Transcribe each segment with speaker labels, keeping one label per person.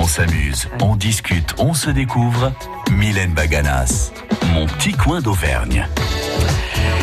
Speaker 1: On s'amuse, on discute, on se découvre. Mylène Baganas, mon petit coin d'Auvergne.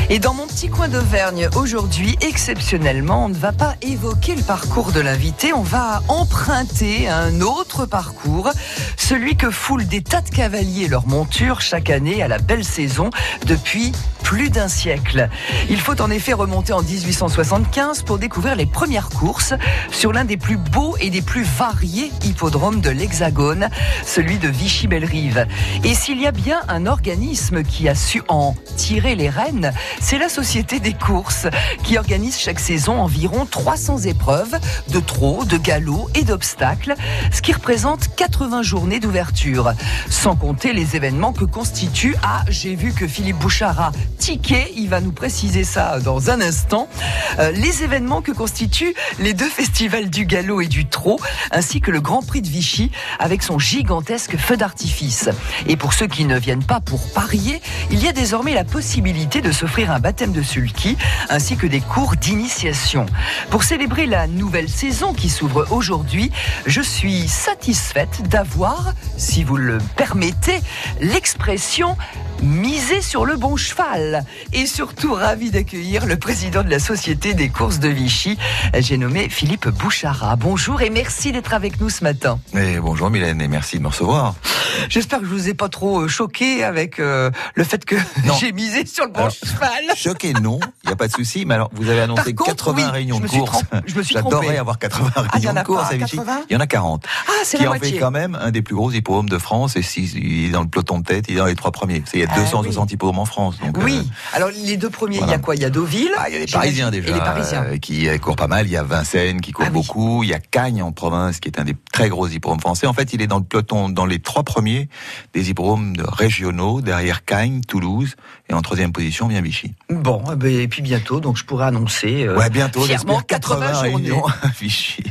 Speaker 2: Et dans mon petit coin d'Auvergne, aujourd'hui, exceptionnellement, on ne va pas évoquer le parcours de l'invité, on va emprunter un autre parcours, celui que foulent des tas de cavaliers leur monture chaque année à la belle saison depuis plus d'un siècle. Il faut en effet remonter en 1875 pour découvrir les premières courses sur l'un des plus beaux et des plus variés hippodromes de l'Hexagone, celui de Vichy-Bellerive. Et s'il y a bien un organisme qui a su en tirer les rênes, c'est la Société des courses qui organise chaque saison environ 300 épreuves de trot, de galop et d'obstacles, ce qui représente 80 journées d'ouverture. Sans compter les événements que constitue, ah, j'ai vu que Philippe Bouchard a ticket, il va nous préciser ça dans un instant, euh, les événements que constituent les deux festivals du galop et du trot, ainsi que le Grand Prix de Vichy avec son gigantesque feu d'artifice. Et pour ceux qui ne viennent pas pour parier, il y a désormais la possibilité de s'offrir un baptême de sulky, ainsi que des cours d'initiation. Pour célébrer la nouvelle saison qui s'ouvre aujourd'hui, je suis satisfaite d'avoir, si vous le permettez, l'expression miser sur le bon cheval. Et surtout ravi d'accueillir le président de la Société des courses de Vichy. J'ai nommé Philippe Bouchara. Bonjour et merci d'être avec nous ce matin.
Speaker 3: Et bonjour Mylène et merci de me recevoir.
Speaker 2: J'espère que je vous ai pas trop euh, choqué avec euh, le fait que j'ai misé sur le bon cheval.
Speaker 3: Choqué non, il n'y a pas de souci. Mais alors vous avez annoncé 80 réunions de course.
Speaker 2: Je me suis
Speaker 3: J'adorerais avoir 80
Speaker 2: ah,
Speaker 3: réunions de course à Vichy. Il y en a 40.
Speaker 2: Ah, c'est
Speaker 3: Qui en fait quand même un des plus gros hippodromes de France et s'il est dans le peloton de tête, il est dans les trois premiers. Il y a 260 ah, hippodromes en France. Donc,
Speaker 2: oui. Euh, alors les deux premiers, il y a quoi? Il y a Deauville.
Speaker 3: Ah, il y a les Parisiens déjà. les Parisiens. qui courent pas mal. Il y a Vincennes qui court ah beaucoup. Il y a Cagnes en province qui est un des très gros hippodromes français. En fait, il est dans le peloton, dans les trois premiers des hippodromes régionaux, derrière Cagnes, Toulouse, et en troisième position vient Vichy.
Speaker 2: Bon, eh ben, et puis bientôt, donc je pourrais annoncer
Speaker 3: euh, ouais, bientôt,
Speaker 2: fièrement 80, 80 réunions
Speaker 3: Vichy.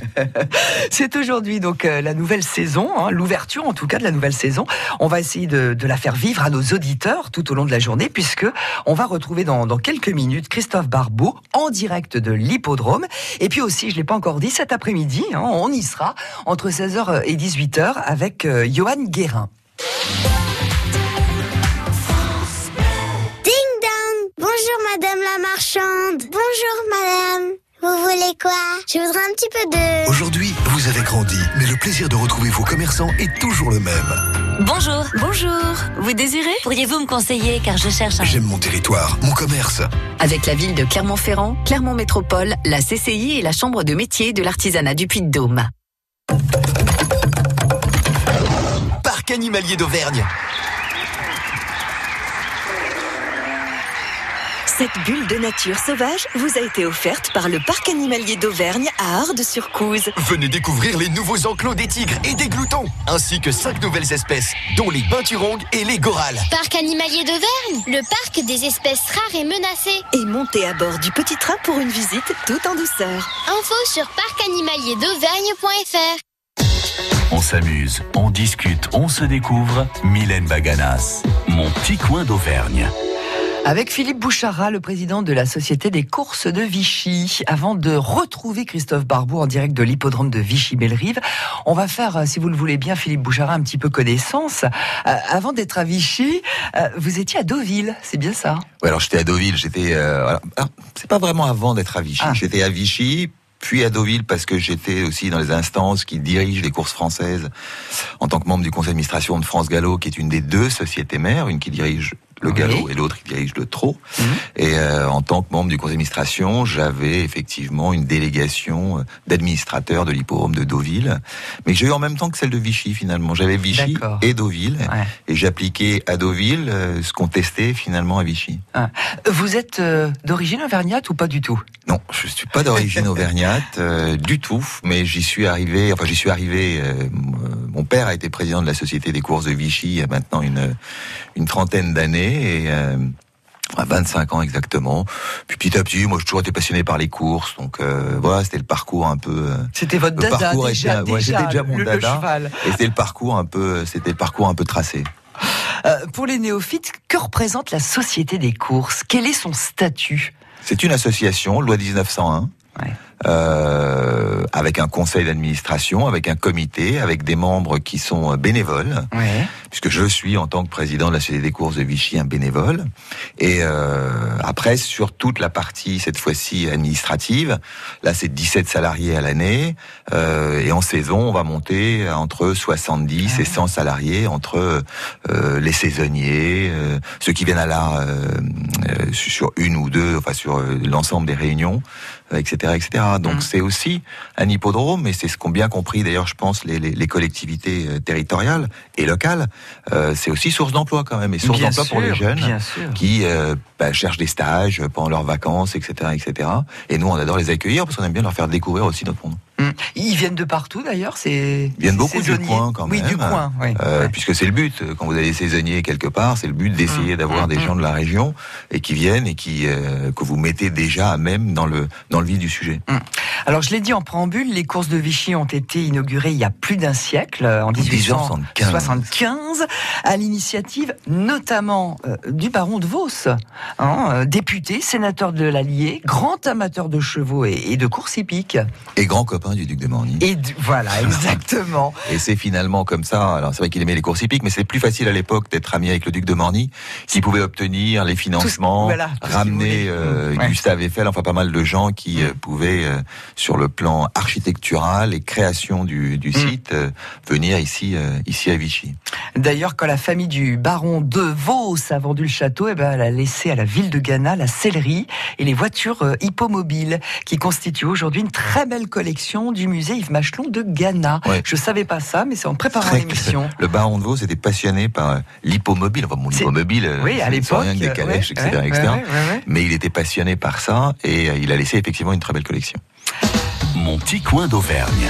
Speaker 2: C'est aujourd'hui donc euh, la nouvelle saison, hein, l'ouverture en tout cas de la nouvelle saison. On va essayer de, de, la faire vivre à nos auditeurs tout au long de la journée, puisque on va retrouver dans, dans quelques minutes Christophe Barbeau en direct de l'hippodrome. Et puis aussi, je l'ai pas encore dit, cet après-midi, hein, on y sera entre 16h et 18h avec euh, Johan Guérin.
Speaker 4: Madame la marchande Bonjour madame vous voulez quoi? Je voudrais un petit peu de...
Speaker 5: Aujourd'hui, vous avez grandi, mais le plaisir de retrouver vos commerçants est toujours le même.
Speaker 6: Bonjour. Bonjour. Vous désirez? Pourriez-vous me conseiller car je cherche un...
Speaker 5: J'aime mon territoire, mon commerce.
Speaker 6: Avec la ville de Clermont-Ferrand, Clermont Métropole, la CCI et la Chambre de métier de l'artisanat du Puy-de-Dôme.
Speaker 5: Parc animalier d'Auvergne.
Speaker 6: Cette bulle de nature sauvage vous a été offerte par le Parc animalier d'Auvergne à Ardes-sur-Couze.
Speaker 5: Venez découvrir les nouveaux enclos des tigres et des gloutons, ainsi que cinq nouvelles espèces, dont les peinturongues et les gorales.
Speaker 4: Parc animalier d'Auvergne, le parc des espèces rares et menacées.
Speaker 6: Et montez à bord du petit train pour une visite tout en douceur.
Speaker 4: Info sur parcanimalierdauvergne.fr
Speaker 1: on s'amuse, on discute, on se découvre. Mylène Baganas, mon petit coin d'Auvergne.
Speaker 2: Avec Philippe Bouchara, le président de la Société des courses de Vichy. Avant de retrouver Christophe Barbeau en direct de l'hippodrome de Vichy-Bellerive, on va faire, euh, si vous le voulez bien, Philippe Bouchara, un petit peu connaissance. Euh, avant d'être à Vichy, euh, vous étiez à Deauville, c'est bien ça?
Speaker 3: Oui, alors j'étais à Deauville, j'étais... c'est pas vraiment avant d'être à Vichy. Ah. J'étais à Vichy, puis à Deauville parce que j'étais aussi dans les instances qui dirigent les courses françaises en tant que membre du conseil d'administration de France Gallo, qui est une des deux sociétés mères, une qui dirige le galop et l'autre qui dirige le trot. Mhm. Et euh, en tant que membre du conseil d'administration, j'avais effectivement une délégation euh, d'administrateurs de l'hippodrome de Deauville, mais j'ai eu en même temps que celle de Vichy finalement. J'avais Vichy et Deauville, et j'appliquais à Deauville euh, ce qu'on testait finalement à Vichy.
Speaker 2: Ah. Vous êtes d'origine auvergnate ou pas du tout?
Speaker 3: Non, je suis pas d'origine auvergnate du tout, mais j'y suis arrivé. Enfin, j'y suis arrivé. mon père a été président de la société des courses de Vichy il y a maintenant une une trentaine d'années et euh, à 25 ans exactement. Puis petit à petit, moi j'ai toujours été passionné par les courses, donc euh, voilà, c'était le parcours un peu. Euh,
Speaker 2: c'était votre dada déjà,
Speaker 3: déjà, déjà mon dada. et c'était le parcours un peu, c'était le parcours un peu tracé.
Speaker 2: pour les néophytes, que représente la Société des courses? Quel est son statut?
Speaker 3: C'est une association, loi 1901. euh, avec un conseil d'administration, avec un comité, avec des membres qui sont bénévoles,
Speaker 2: Ouais.
Speaker 3: Puisque je suis en tant que président de la Société des courses de Vichy un bénévole. Et euh, après, sur toute la partie, cette fois-ci administrative, là c'est 17 salariés à l'année, euh, et en saison, on va monter entre 70 et 100 salariés, entre euh, les saisonniers, euh, ceux qui viennent à l'art euh, euh, sur une ou deux, enfin sur l'ensemble des réunions, etc., etc. Donc
Speaker 2: Mm.
Speaker 3: c'est aussi un hippodrome, et c'est ce qu'ont bien compris d'ailleurs, je pense, les, les, les collectivités territoriales et locales. Euh, c'est aussi source d'emploi quand même, et source d'emploi pour les jeunes qui euh, bah, cherchent des stages pendant leurs vacances, etc., etc. Et nous, on adore les accueillir parce qu'on aime bien leur faire découvrir aussi notre monde.
Speaker 2: Mm. Ils viennent de partout d'ailleurs, c'est.
Speaker 3: Ils viennent beaucoup du
Speaker 2: saisonniers.
Speaker 3: coin quand
Speaker 2: Oui,
Speaker 3: même.
Speaker 2: du coin, oui.
Speaker 3: Euh,
Speaker 2: Ouais.
Speaker 3: Puisque c'est le but, quand vous avez des saisonniers quelque part, c'est le but d'essayer
Speaker 2: Mm,
Speaker 3: d'avoir
Speaker 2: mm,
Speaker 3: des gens de la région et qui viennent et qui euh, que vous mettez déjà à même dans le dans le vif du sujet.
Speaker 2: Alors je l'ai dit en préambule, les courses de Vichy ont été inaugurées il y a plus d'un siècle, en
Speaker 3: 1875.
Speaker 2: 1875, à l'initiative notamment euh, du baron de Vos, hein, député, sénateur de l'Allier, grand amateur de chevaux et, et de courses hippiques.
Speaker 3: Et grand copain du duc de Morny.
Speaker 2: Et du- voilà, exactement.
Speaker 3: Et c'est finalement comme ça. Alors c'est vrai qu'il aimait les courses hippiques, mais c'est plus facile à l'époque d'être ami avec le duc de Morny s'il pouvait obtenir les financements,
Speaker 2: ce
Speaker 3: ramener euh,
Speaker 2: Mmh, ouais.
Speaker 3: Gustave Eiffel, enfin pas mal de gens qui euh, pouvaient, euh, sur le plan architectural et création du, du
Speaker 2: Mmh.
Speaker 3: site, venir ici, ici à Vichy.
Speaker 2: D'ailleurs, quand la famille du baron de Vos a vendu le château, eh ben, elle a laissé à la ville de Ghana la sellerie et les voitures hippomobiles, qui constituent aujourd'hui une très belle collection du musée Yves Machelon de Ghana.
Speaker 3: Ouais.
Speaker 2: Je savais pas ça, mais c'est en préparant l'émission.
Speaker 3: Le baron de Vos était passionné par euh, l'hippomobile. Enfin, bon, l'hippomobile, euh,
Speaker 2: Oui, à l'époque.
Speaker 3: rien que des calèches,
Speaker 2: ouais,
Speaker 3: etc.,
Speaker 2: ouais,
Speaker 3: etc.
Speaker 2: ouais, ouais, ouais.
Speaker 3: Mais il était passionné par ça et euh, il a laissé effectivement une très belle collection.
Speaker 1: Mon petit coin d'Auvergne.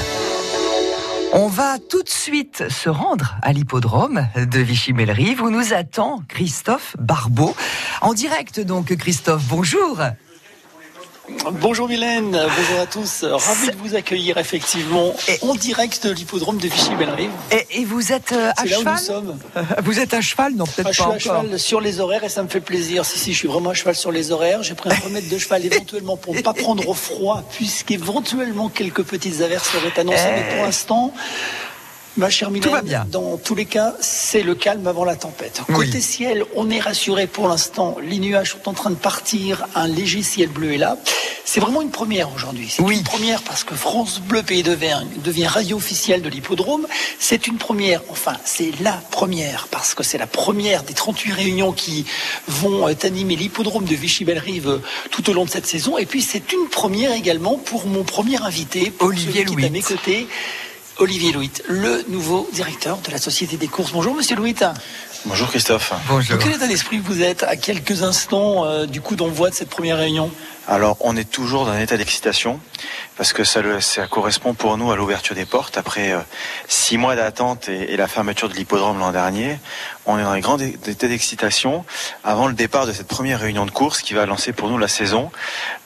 Speaker 2: On va tout de suite se rendre à l'hippodrome de Vichy-Bellerive où nous attend Christophe Barbeau. En direct donc, Christophe, bonjour.
Speaker 7: Bonjour Mylène, bonjour à tous. Ravi de vous accueillir effectivement
Speaker 2: Et-
Speaker 7: en direct de l'hippodrome de Vichy-Bellerive.
Speaker 2: Et, et vous êtes euh, à
Speaker 7: C'est là où nous
Speaker 2: cheval
Speaker 7: sommes.
Speaker 2: Vous êtes à cheval Non, peut-être
Speaker 7: je suis
Speaker 2: pas
Speaker 7: à
Speaker 2: encore.
Speaker 7: cheval sur les horaires et ça me fait plaisir. Si, si, je suis vraiment à cheval sur les horaires. J'ai pris un remède de cheval éventuellement pour ne pas prendre au froid, puisqu'éventuellement quelques petites averses seraient annoncées.
Speaker 2: Eh.
Speaker 7: Mais pour l'instant, ma chère Mylène,
Speaker 2: va bien.
Speaker 7: dans tous les cas, c'est le calme avant la tempête.
Speaker 2: Oui.
Speaker 7: Côté ciel, on est rassuré pour l'instant. Les nuages sont en train de partir. Un léger ciel bleu est là. C'est vraiment une première aujourd'hui. C'est
Speaker 2: Oui.
Speaker 7: une première parce que France Bleu Pays d'Auvergne devient radio officielle de l'hippodrome. C'est une première, enfin, c'est la première parce que c'est la première des 38 réunions qui vont euh, animer l'hippodrome de Vichy-Bellerive euh, tout au long de cette saison. Et puis, c'est une première également pour mon premier invité, pour
Speaker 2: Olivier
Speaker 7: celui qui est à mes côtés. Olivier Louit, le nouveau directeur de la Société des courses. Bonjour, monsieur Louit.
Speaker 8: Bonjour Christophe.
Speaker 2: Bonjour.
Speaker 7: Dans quel état d'esprit vous êtes à quelques instants euh, du coup d'envoi de cette première réunion?
Speaker 8: Alors on est toujours dans un état d'excitation parce que ça, le- ça correspond pour nous à l'ouverture des portes après euh, six mois d'attente et, et la fermeture de l'hippodrome l'an dernier. On est dans un grand état d'excitation avant le départ de cette première réunion de course qui va lancer pour nous la saison.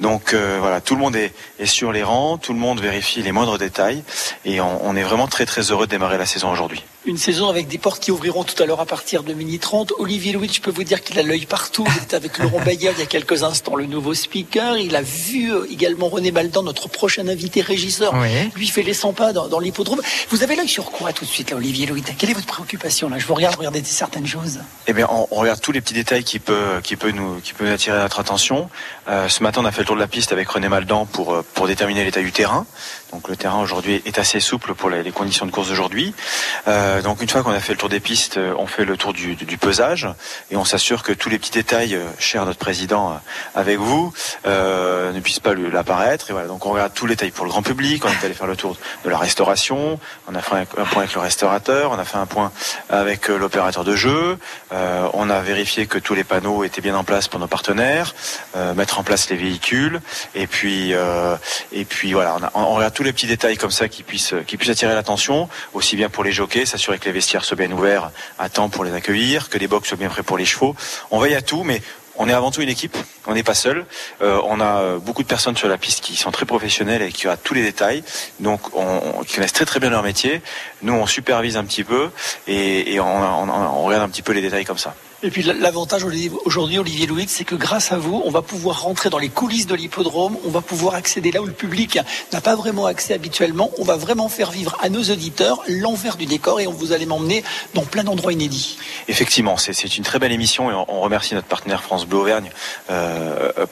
Speaker 8: Donc euh, voilà, tout le monde est, est sur les rangs, tout le monde vérifie les moindres détails et on, on est vraiment très très heureux de démarrer la saison aujourd'hui.
Speaker 7: Une saison avec des portes qui ouvriront tout à l'heure à partir de minuit 30. Olivier Louis, je peux vous dire qu'il a l'œil partout. Il était avec Laurent Bayard il y a quelques instants, le nouveau speaker. Il a vu euh, également René Baldan, notre prochain invité régisseur.
Speaker 2: Oui.
Speaker 7: Lui fait les 100 pas dans, dans l'hippodrome. Vous avez l'œil sur quoi tout de suite, là, Olivier Louis? Quelle est votre préoccupation là? Je vous regarde regarder certaines choses.
Speaker 8: Eh bien, on, on regarde tous les petits détails qui peut, qui peut nous, qui peut attirer notre attention. Euh, ce matin, on a fait le tour de la piste avec René Maldan pour, euh, pour déterminer l'état du terrain. Donc, le terrain aujourd'hui est assez souple pour les, conditions de course d'aujourd'hui. Euh, donc, une fois qu'on a fait le tour des pistes, euh, on fait le tour du, du, pesage et on s'assure que tous les petits détails, euh, cher notre président, euh, avec vous, euh, ne puissent pas l'apparaître. Et voilà. Donc, on regarde tous les détails pour le grand public. On est allé faire le tour de la restauration. On a fait un, point avec le restaurateur. On a fait un point avec l'opérateur de jeu. Euh, on a vérifié que tous les panneaux étaient bien en place pour nos partenaires, mettre en place les véhicules, et puis et puis voilà, on, a- on regarde tous les petits détails comme ça qui puissent qui puissent attirer l'attention, aussi bien pour les jockeys, s'assurer que les vestiaires soient bien ouverts à temps pour les accueillir, que les box soient bien prêts pour les chevaux. On veille à tout, mais on est avant tout une équipe, on n'est pas seul. Euh, on a euh, beaucoup de personnes sur la piste qui sont très professionnelles et qui ont tous les détails, donc on, on- qui connaissent très très bien leur métier. Nous, on supervise un petit peu et, et on, on- on regarde un petit peu les détails comme ça.
Speaker 7: Et puis l'avantage aujourd'hui, Olivier Louis, c'est que grâce à vous, on va pouvoir rentrer dans les coulisses de l'hippodrome, on va pouvoir accéder là où le public n'a pas vraiment accès habituellement. On va vraiment faire vivre à nos auditeurs l'envers du décor et on vous allez m'emmener dans plein d'endroits inédits.
Speaker 8: Effectivement, c'est une très belle émission et on remercie notre partenaire France Bleu Auvergne euh,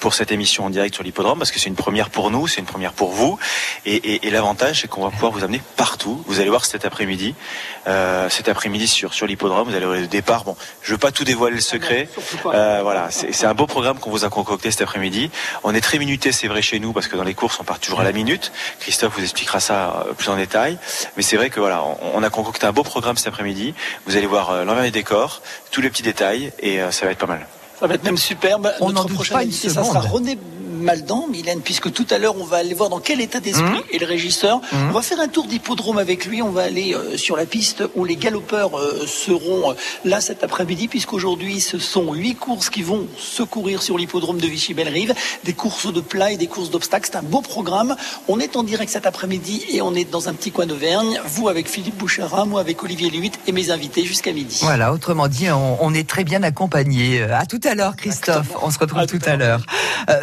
Speaker 8: pour cette émission en direct sur l'hippodrome parce que c'est une première pour nous, c'est une première pour vous. Et, l'avantage, c'est qu'on va pouvoir vous amener partout. Vous allez voir cet après-midi, euh, cet après-midi sur sur l'hippodrome, vous allez voir le départ. Bon, je veux pas tout dévoiler le secret. Euh, voilà, c'est un beau programme qu'on vous a concocté cet après-midi. On est très minuté, c'est vrai chez nous, parce que dans les courses, on part toujours à la minute. Christophe vous expliquera ça euh, plus en détail. Mais c'est vrai que voilà, on, a concocté un beau programme cet après-midi. Vous allez voir l'envers des décors, tous les petits détails, et ça va être pas mal.
Speaker 7: Ça va être même superbe.
Speaker 2: On n'en doute pas une seconde.
Speaker 7: Ça sera René Maldan, Mylène, puisque tout à l'heure, on va aller voir dans quel état d'esprit mmh. est le régisseur. Mmh. On va faire un tour d'hippodrome avec lui. On va aller euh, sur la piste où les galopeurs euh, seront euh, là cet après-midi, puisqu'aujourd'hui, ce sont huit courses qui vont se courir sur l'hippodrome de Vichy-Bellerive. Des courses de plat et des courses d'obstacles. C'est un beau programme. On est en direct cet après-midi et on est dans un petit coin d'Auvergne. Vous avec Philippe Bouchara, moi avec Olivier Luit et mes invités jusqu'à midi.
Speaker 2: Voilà, autrement dit, on, est très bien accompagné. À tout à l'heure, Christophe. On se retrouve tout, à l'heure.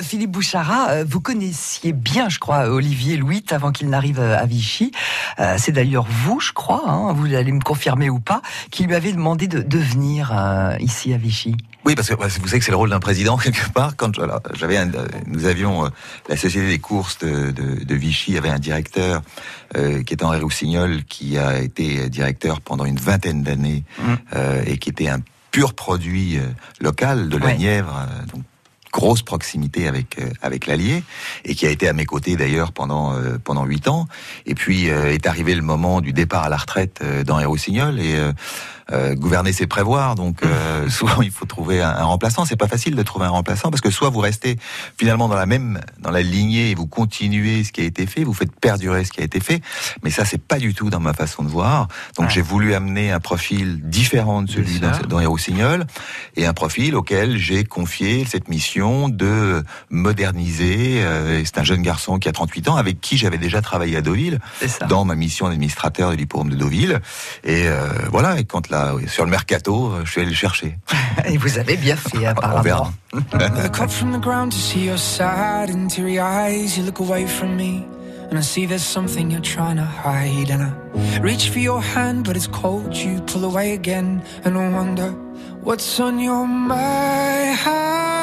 Speaker 2: Philippe Chara, euh, vous connaissiez bien, je crois, Olivier Louis avant qu'il n'arrive euh, à Vichy. Euh, c'est d'ailleurs vous, je crois, hein, vous allez me confirmer ou pas, qui lui avez demandé de, de venir ici à Vichy.
Speaker 3: Oui, parce que vous savez que c'est le rôle d'un président quelque part. Quand j'avais, nous avions la société des courses de, de, de Vichy avait un directeur qui était Henri Roussignol, qui a été directeur pendant une vingtaine d'années mmh. et qui était un pur produit local de la Nièvre, donc grosse proximité avec euh, avec l'Allier et qui a été à mes côtés d'ailleurs pendant euh, pendant huit ans. Et puis euh, est arrivé le moment du départ à la retraite d'Henri Roussignol et euh, gouverner c'est prévoir. Donc euh, souvent il faut trouver un, un remplaçant. C'est pas facile de trouver un remplaçant parce que soit vous restez finalement dans la même dans la lignée et vous continuez ce qui a été fait, vous faites perdurer ce qui a été fait. Mais ça c'est pas du tout dans ma façon de voir. Donc j'ai voulu amener un profil différent de celui dans Roussignol et un profil auquel j'ai confié cette mission de moderniser. Euh, c'est un jeune garçon qui a 38 ans avec qui j'avais déjà travaillé à Deauville dans ma mission d'administrateur de l'hippodrome de Deauville. Et euh, voilà. Et quand sur le mercato, je suis allé le chercher.
Speaker 2: Et vous avez bien fait, apparemment. On verra.
Speaker 9: look up from the ground to see your sad and teary eyes. You look away from me. And I see there's something you're trying to hide. And I reach for your hand, but it's cold. You pull away again. And I wonder what's on your mind.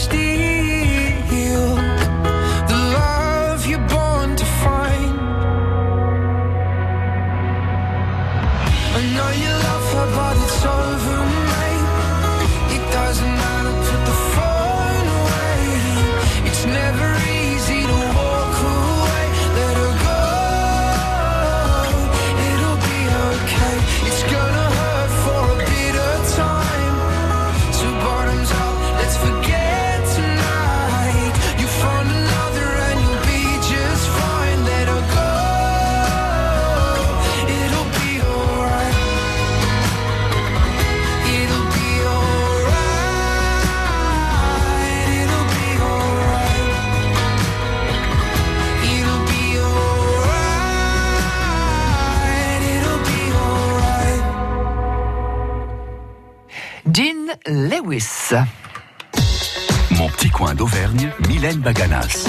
Speaker 1: Mylène Baganas.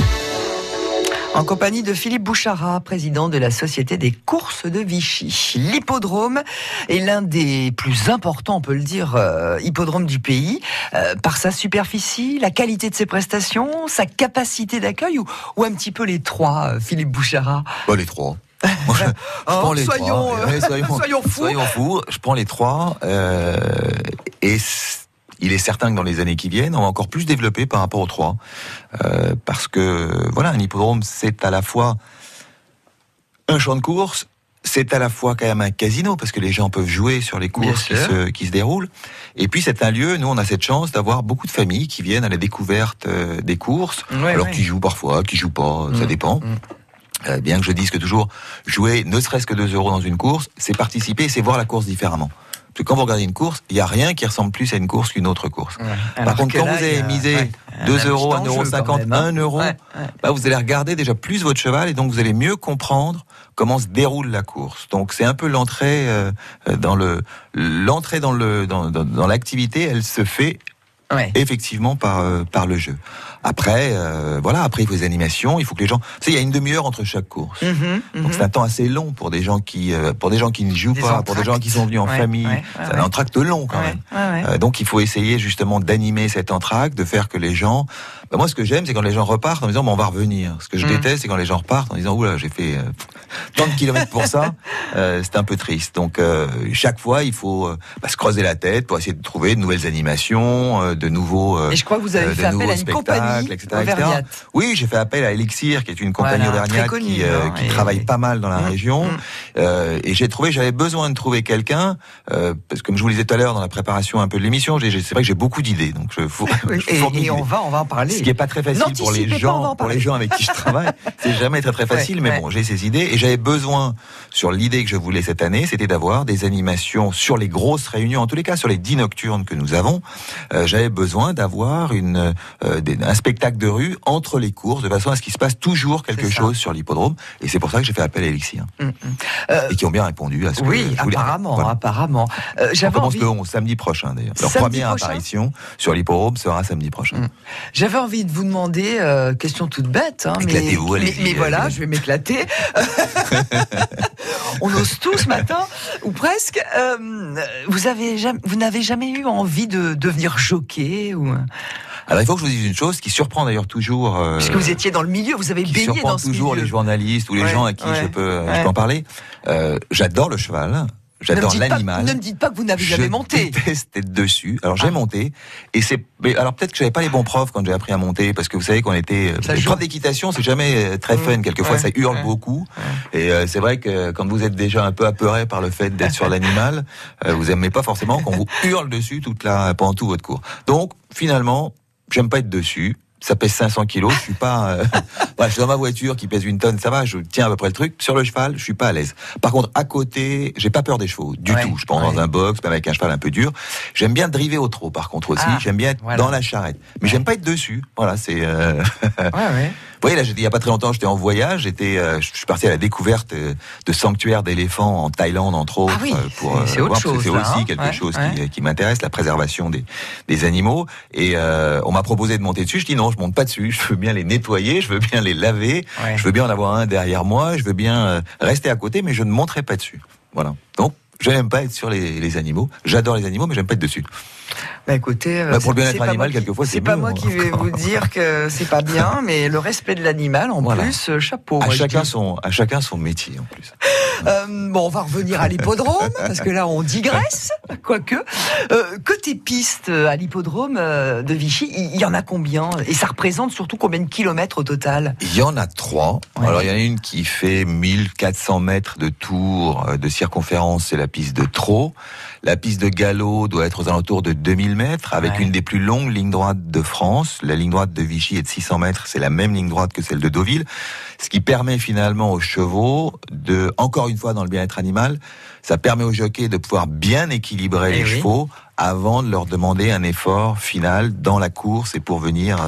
Speaker 2: En compagnie de Philippe Bouchara, président de la Société des courses de Vichy. L'hippodrome est l'un des plus importants, on peut le dire, euh, hippodromes du pays, euh, par sa superficie, la qualité de ses prestations, sa capacité d'accueil, ou, ou, un petit peu les trois, euh, Philippe Bouchara?
Speaker 3: Bah, Les trois.
Speaker 2: je, je oh, les soyons,
Speaker 3: trois. soyons,
Speaker 2: soyons, fous.
Speaker 3: Soyons fous. Je prends les trois. et il est certain que dans les années qui viennent, on va encore plus développer par rapport aux trois. Euh, parce que, voilà, un hippodrome, c'est à la fois un champ de course, c'est à la fois quand même un casino, parce que les gens peuvent jouer sur les courses qui se, qui se, déroulent. Et puis c'est un lieu, nous on a cette chance d'avoir beaucoup de familles qui viennent à la découverte euh, des courses,
Speaker 2: ouais,
Speaker 3: alors
Speaker 2: ouais.
Speaker 3: qui jouent parfois, qui jouent pas, ça
Speaker 2: Mm,
Speaker 3: dépend.
Speaker 2: mm.
Speaker 3: Euh, bien que je dise que toujours, jouer ne serait-ce que 2 euros dans une course, c'est participer, c'est voir la course différemment. Parce que quand vous regardez une course, il n'y a rien qui ressemble plus à une course qu'une autre course.
Speaker 2: Ouais.
Speaker 3: Par
Speaker 2: Alors
Speaker 3: contre, quand
Speaker 2: là,
Speaker 3: vous avez misé
Speaker 2: ouais, un
Speaker 3: 2
Speaker 2: petit
Speaker 3: euros, 1
Speaker 2: enjeu
Speaker 3: euro
Speaker 2: quand
Speaker 3: 50,
Speaker 2: même, hein.
Speaker 3: 1 euro,
Speaker 2: Ouais, ouais.
Speaker 3: bah, vous allez regarder déjà plus votre cheval et donc vous allez mieux comprendre comment se déroule la course. Donc c'est un peu l'entrée euh, euh, dans le l'entrée dans le dans, dans, dans l'activité, elle se fait
Speaker 2: Ouais.
Speaker 3: effectivement par euh, par le jeu. Après euh, voilà, après il faut des animations, il faut que les gens, tu sais, il y a une demi-heure entre chaque course.
Speaker 2: Mhm, mhm.
Speaker 3: Donc c'est un temps assez long pour des gens qui euh, pour des gens qui ne jouent
Speaker 2: Des
Speaker 3: pas, pour des gens qui sont venus en
Speaker 2: Ouais,
Speaker 3: famille.
Speaker 2: ouais, ouais,
Speaker 3: c'est un entracte long quand même. Euh, donc il faut essayer justement d'animer cet entracte, de faire que les gens. Bah, moi, ce que j'aime, c'est quand les gens repartent en disant bon, on va revenir. Ce que je
Speaker 2: Mm.
Speaker 3: déteste, c'est quand les gens repartent en disant oula, j'ai fait euh, tant de kilomètres pour ça. Euh, c'est un peu triste. Donc euh, chaque fois, il faut bah, se creuser la tête pour essayer de trouver de nouvelles animations, euh, de nouveaux. euh,
Speaker 2: Et je crois que vous avez fait appel à une compagnie
Speaker 3: etc.. Oui, j'ai fait appel à Elixir, qui est une compagnie
Speaker 2: Voilà,
Speaker 3: auvergnate
Speaker 2: connue,
Speaker 3: qui, euh,
Speaker 2: hein,
Speaker 3: qui travaille pas mal dans la
Speaker 2: Mm,
Speaker 3: région.
Speaker 2: mm.
Speaker 3: Euh, et j'ai trouvé, j'avais besoin de trouver quelqu'un, euh, parce que comme je vous le disais tout à l'heure dans la préparation un peu de l'émission, c'est vrai que j'ai beaucoup d'idées, donc je faut, je
Speaker 2: Et, on va, on va en parler.
Speaker 3: ce qui est pas très facile pour les
Speaker 2: pas,
Speaker 3: gens, pour les gens avec qui je travaille, c'est jamais très très facile.
Speaker 2: Ouais,
Speaker 3: mais
Speaker 2: ouais.
Speaker 3: bon, j'ai ces idées et j'avais besoin sur l'idée que je voulais cette année, c'était d'avoir des animations sur les grosses réunions, en tous les cas sur les dix nocturnes que nous avons. j'avais besoin d'avoir une des- un spectacle de rue entre les courses, de façon à ce qu'il se passe toujours quelque chose sur l'hippodrome. Et c'est pour ça que j'ai fait appel à Elixir
Speaker 2: Mm, mm. Euh,
Speaker 3: et qui ont bien répondu à ce que
Speaker 2: oui,
Speaker 3: je voulais.
Speaker 2: apparemment,
Speaker 3: Voilà.
Speaker 2: apparemment. Euh,
Speaker 3: On commence
Speaker 2: envie,
Speaker 3: le 11, samedi prochain d'ailleurs. Leur
Speaker 2: Samedi
Speaker 3: première
Speaker 2: prochain
Speaker 3: apparition sur l'hippodrome sera samedi prochain.
Speaker 2: Mm. j'avais envie de vous demander, euh, question toute bête, hein, mais,
Speaker 3: Éclatez-vous,
Speaker 2: mais,
Speaker 3: allez-y,
Speaker 2: mais voilà, je vais m'éclater. On ose tout ce matin, ou presque. Euh, vous jamais, vous n'avez jamais eu envie de devenir jockey ou
Speaker 3: Alors il faut que je vous dise une chose qui surprend d'ailleurs toujours. euh,
Speaker 2: puisque vous étiez dans le milieu, vous avez baigné dans ce
Speaker 3: toujours
Speaker 2: milieu.
Speaker 3: les journalistes ou les
Speaker 2: Ouais,
Speaker 3: gens à qui
Speaker 2: ouais,
Speaker 3: je peux
Speaker 2: ouais.
Speaker 3: je peux en parler. Euh, j'adore le cheval, j'adore l'animal.
Speaker 2: Ne me dites pas que vous n'avez
Speaker 3: Je
Speaker 2: jamais monté.
Speaker 3: déteste être dessus. Alors j'ai
Speaker 2: Ah.
Speaker 3: monté et c'est mais alors peut-être que j'avais pas les bons profs quand j'ai appris à monter parce que vous savez qu'on était
Speaker 2: Ça
Speaker 3: les
Speaker 2: joue.
Speaker 3: profs d'équitation c'est jamais euh, très fun
Speaker 2: Mmh.
Speaker 3: quelquefois
Speaker 2: Ouais.
Speaker 3: ça hurle
Speaker 2: Ouais.
Speaker 3: beaucoup et euh, c'est vrai que quand vous êtes déjà un peu apeuré par le fait d'être sur l'animal euh, vous aimez pas forcément qu'on vous hurle dessus toute la pendant tout votre cours. Donc finalement j'aime pas être dessus. Ça pèse 500 kilos, je suis pas. euh, voilà, je suis dans ma voiture qui pèse une tonne, ça va, je tiens à peu près le truc. Sur le cheval, je suis pas à l'aise. Par contre, à côté, j'ai pas peur des chevaux du
Speaker 2: Ouais,
Speaker 3: tout. Je pense
Speaker 2: ouais.
Speaker 3: dans un box, même avec un cheval un peu dur. J'aime bien driver au trot, par contre aussi.
Speaker 2: Ah,
Speaker 3: j'aime bien être
Speaker 2: voilà.
Speaker 3: dans la charrette, mais j'aime pas être dessus. Voilà, c'est. euh,
Speaker 2: Ouais, ouais.
Speaker 3: Voyez, là, il y a pas très longtemps, j'étais en voyage, j'étais, euh, je suis parti à la découverte euh, de sanctuaires d'éléphants en Thaïlande, entre autres,
Speaker 2: Ah oui,
Speaker 3: euh, pour
Speaker 2: c'est- c'est autre
Speaker 3: voir,
Speaker 2: chose,
Speaker 3: c'est
Speaker 2: là,
Speaker 3: aussi
Speaker 2: hein.
Speaker 3: quelque
Speaker 2: Ouais,
Speaker 3: chose
Speaker 2: ouais.
Speaker 3: qui, qui m'intéresse, la préservation des, des animaux. Et euh, on m'a proposé de monter dessus. Je dis non, je monte pas dessus. Je veux bien les nettoyer, je veux bien les laver,
Speaker 2: Ouais.
Speaker 3: je veux bien en avoir un derrière moi, je veux bien euh, rester à côté, mais je ne monterai pas dessus. Voilà. Donc. Je n'aime pas être sur les, les animaux. J'adore les animaux, mais j'aime pas être dessus.
Speaker 2: Bah écoutez, euh,
Speaker 3: Bah, pour le bien-être animal, quelquefois, c'est
Speaker 2: pas moi qui vais vous dire que c'est pas bien, mais le respect de l'animal en
Speaker 3: Voilà.
Speaker 2: plus, euh, chapeau.
Speaker 3: À chacun son, à chacun son métier en plus.
Speaker 2: Euh, bon, on va revenir à l'hippodrome parce que là on digresse, quoique. Euh, côté piste à l'hippodrome de Vichy, il y en a combien? Et ça représente surtout combien de kilomètres au total?
Speaker 3: Il y en a trois.
Speaker 2: Ouais.
Speaker 3: Alors il y en a une qui fait 1400 mètres de tour de circonférence, c'est la piste de Trot. La piste de galop doit être aux alentours de 2000 mètres, avec
Speaker 2: Ouais.
Speaker 3: une des plus longues lignes droites de France. La ligne droite de Vichy est de 600 mètres, c'est la même ligne droite que celle de Deauville, ce qui permet finalement aux chevaux de, encore une fois dans le bien-être animal, ça permet aux jockeys de pouvoir bien équilibrer
Speaker 2: Eh
Speaker 3: les
Speaker 2: oui.
Speaker 3: chevaux avant de leur demander un effort final dans la course et pour venir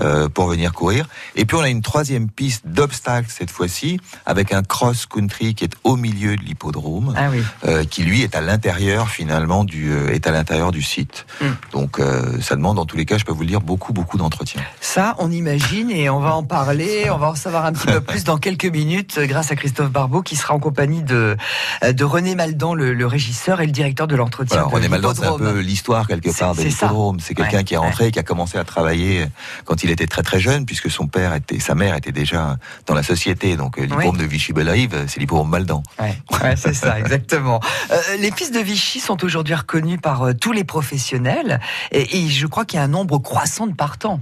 Speaker 3: euh, pour venir courir. Et puis on a une troisième piste d'obstacles cette fois-ci avec un cross country qui est au milieu de l'hippodrome,
Speaker 2: Ah oui.
Speaker 3: euh, qui lui est à l'intérieur finalement du euh, est à l'intérieur du site.
Speaker 2: Mm.
Speaker 3: Donc euh, ça demande en tous les cas, je peux vous le dire, beaucoup beaucoup d'entretien.
Speaker 2: Ça, on imagine et on va en parler. On va en savoir un petit peu plus dans quelques minutes euh, grâce à Christophe Barbeau qui sera en compagnie de, euh, de René Maldan, le, le régisseur et le directeur de l'entretien.
Speaker 3: Voilà, René Maldan, c'est un peu l'histoire quelque part de l'hippodrome. C'est quelqu'un
Speaker 2: Ouais,
Speaker 3: qui est rentré, qui a commencé à travailler quand il était très très jeune, puisque son père était, sa mère était déjà dans la société. Donc euh, l'hippodrome de Vichy-Bellerive, c'est l'hippodrome Maldan.
Speaker 2: Ouais, ouais, c'est ça, exactement. Euh, les pistes de Vichy sont aujourd'hui reconnues par euh, tous les professionnels et, et je crois qu'il y a un nombre croissant de partants.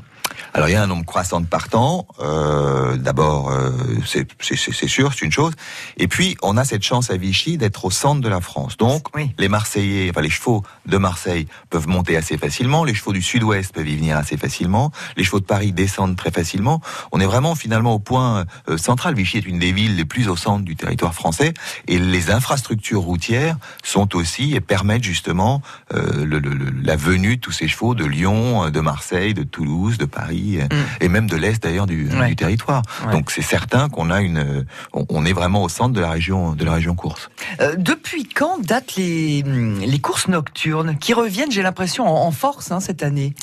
Speaker 3: Alors il y a un nombre croissant de partants. Euh, D'abord, euh, c'est sûr, c'est une chose. Et puis on a cette chance à Vichy d'être au centre de la France. Donc
Speaker 2: Oui.
Speaker 3: les Marseillais, enfin les chevaux de Marseille peuvent monter assez facilement. Les chevaux du Sud-Ouest peuvent y venir assez facilement. Les chevaux de Paris descendent très facilement. On est vraiment finalement au point euh, central. Vichy est une des villes les plus au centre du territoire français et les infrastructures routières sont aussi et permettent justement euh, le- le- la venue de tous ces chevaux de Lyon, de Marseille, de Toulouse, de Paris euh, et même de l'est d'ailleurs du,
Speaker 2: Mm. Ouais.
Speaker 3: du territoire.
Speaker 2: Ouais.
Speaker 3: Donc c'est certain qu'on a une, on, on est vraiment au centre de la région de la région course.
Speaker 2: Euh, depuis quand datent les, les courses nocturnes qui reviennent, j'ai l'impression, en, en force hein, cette année?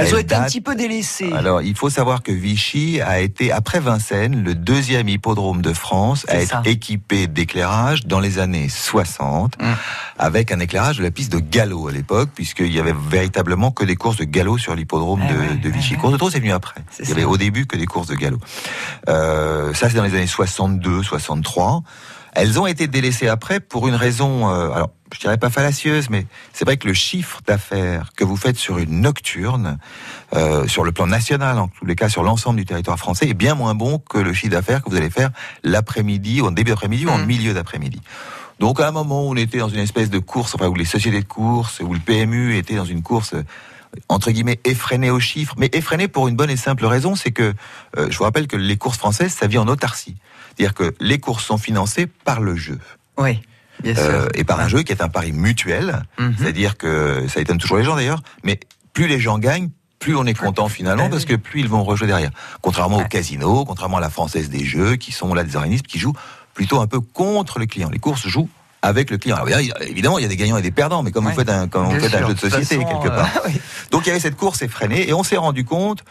Speaker 2: Elles,
Speaker 3: Elles
Speaker 2: ont été un petit peu délaissées.
Speaker 3: Alors, il faut savoir que Vichy a été, après Vincennes, le deuxième hippodrome de France à être
Speaker 2: ça.
Speaker 3: équipé d'éclairage dans les années 60,
Speaker 2: Hum.
Speaker 3: avec un éclairage de la piste de galop à l'époque, puisqu'il y avait véritablement que des courses de galop sur l'hippodrome
Speaker 2: Ouais,
Speaker 3: de,
Speaker 2: ouais,
Speaker 3: de Vichy.
Speaker 2: ouais, ouais.
Speaker 3: Course de trot, c'est venu après. Il y avait
Speaker 2: ça.
Speaker 3: au début que des courses de galop. Euh, ça, c'est dans les années 62, 63. Elles ont été délaissées après pour une raison, euh, alors je dirais pas fallacieuse, mais c'est vrai que le chiffre d'affaires que vous faites sur une nocturne, euh, sur le plan national, en tous les cas sur l'ensemble du territoire français, est bien moins bon que le chiffre d'affaires que vous allez faire l'après-midi, ou en début d'après-midi, ou en
Speaker 2: Mm.
Speaker 3: milieu d'après-midi. Donc à un moment où on était dans une espèce de course, enfin où les sociétés de course, où le PMU était dans une course euh, entre guillemets effrénée aux chiffres, mais effrénée pour une bonne et simple raison, c'est que euh, je vous rappelle que les courses françaises, ça vit en autarcie, c'est-à-dire que les courses sont financées par le jeu.
Speaker 2: Oui, bien sûr.
Speaker 3: Euh, et par un jeu qui est un pari mutuel,
Speaker 2: Mhm.
Speaker 3: c'est-à-dire que ça étonne toujours les gens d'ailleurs, mais plus les gens gagnent, plus on est content finalement, parce que plus ils vont rejouer derrière. Contrairement
Speaker 2: Ouais.
Speaker 3: au casino, contrairement à la française des jeux, qui sont là des organismes qui jouent plutôt un peu contre le client. Les courses jouent avec le client. Alors, évidemment, il y a des gagnants et des perdants, mais comme
Speaker 2: Ouais.
Speaker 3: vous faites un, comme jeu de société
Speaker 2: façon,
Speaker 3: quelque part.
Speaker 2: euh.
Speaker 3: Donc il y avait cette course effrénée et on s'est rendu compte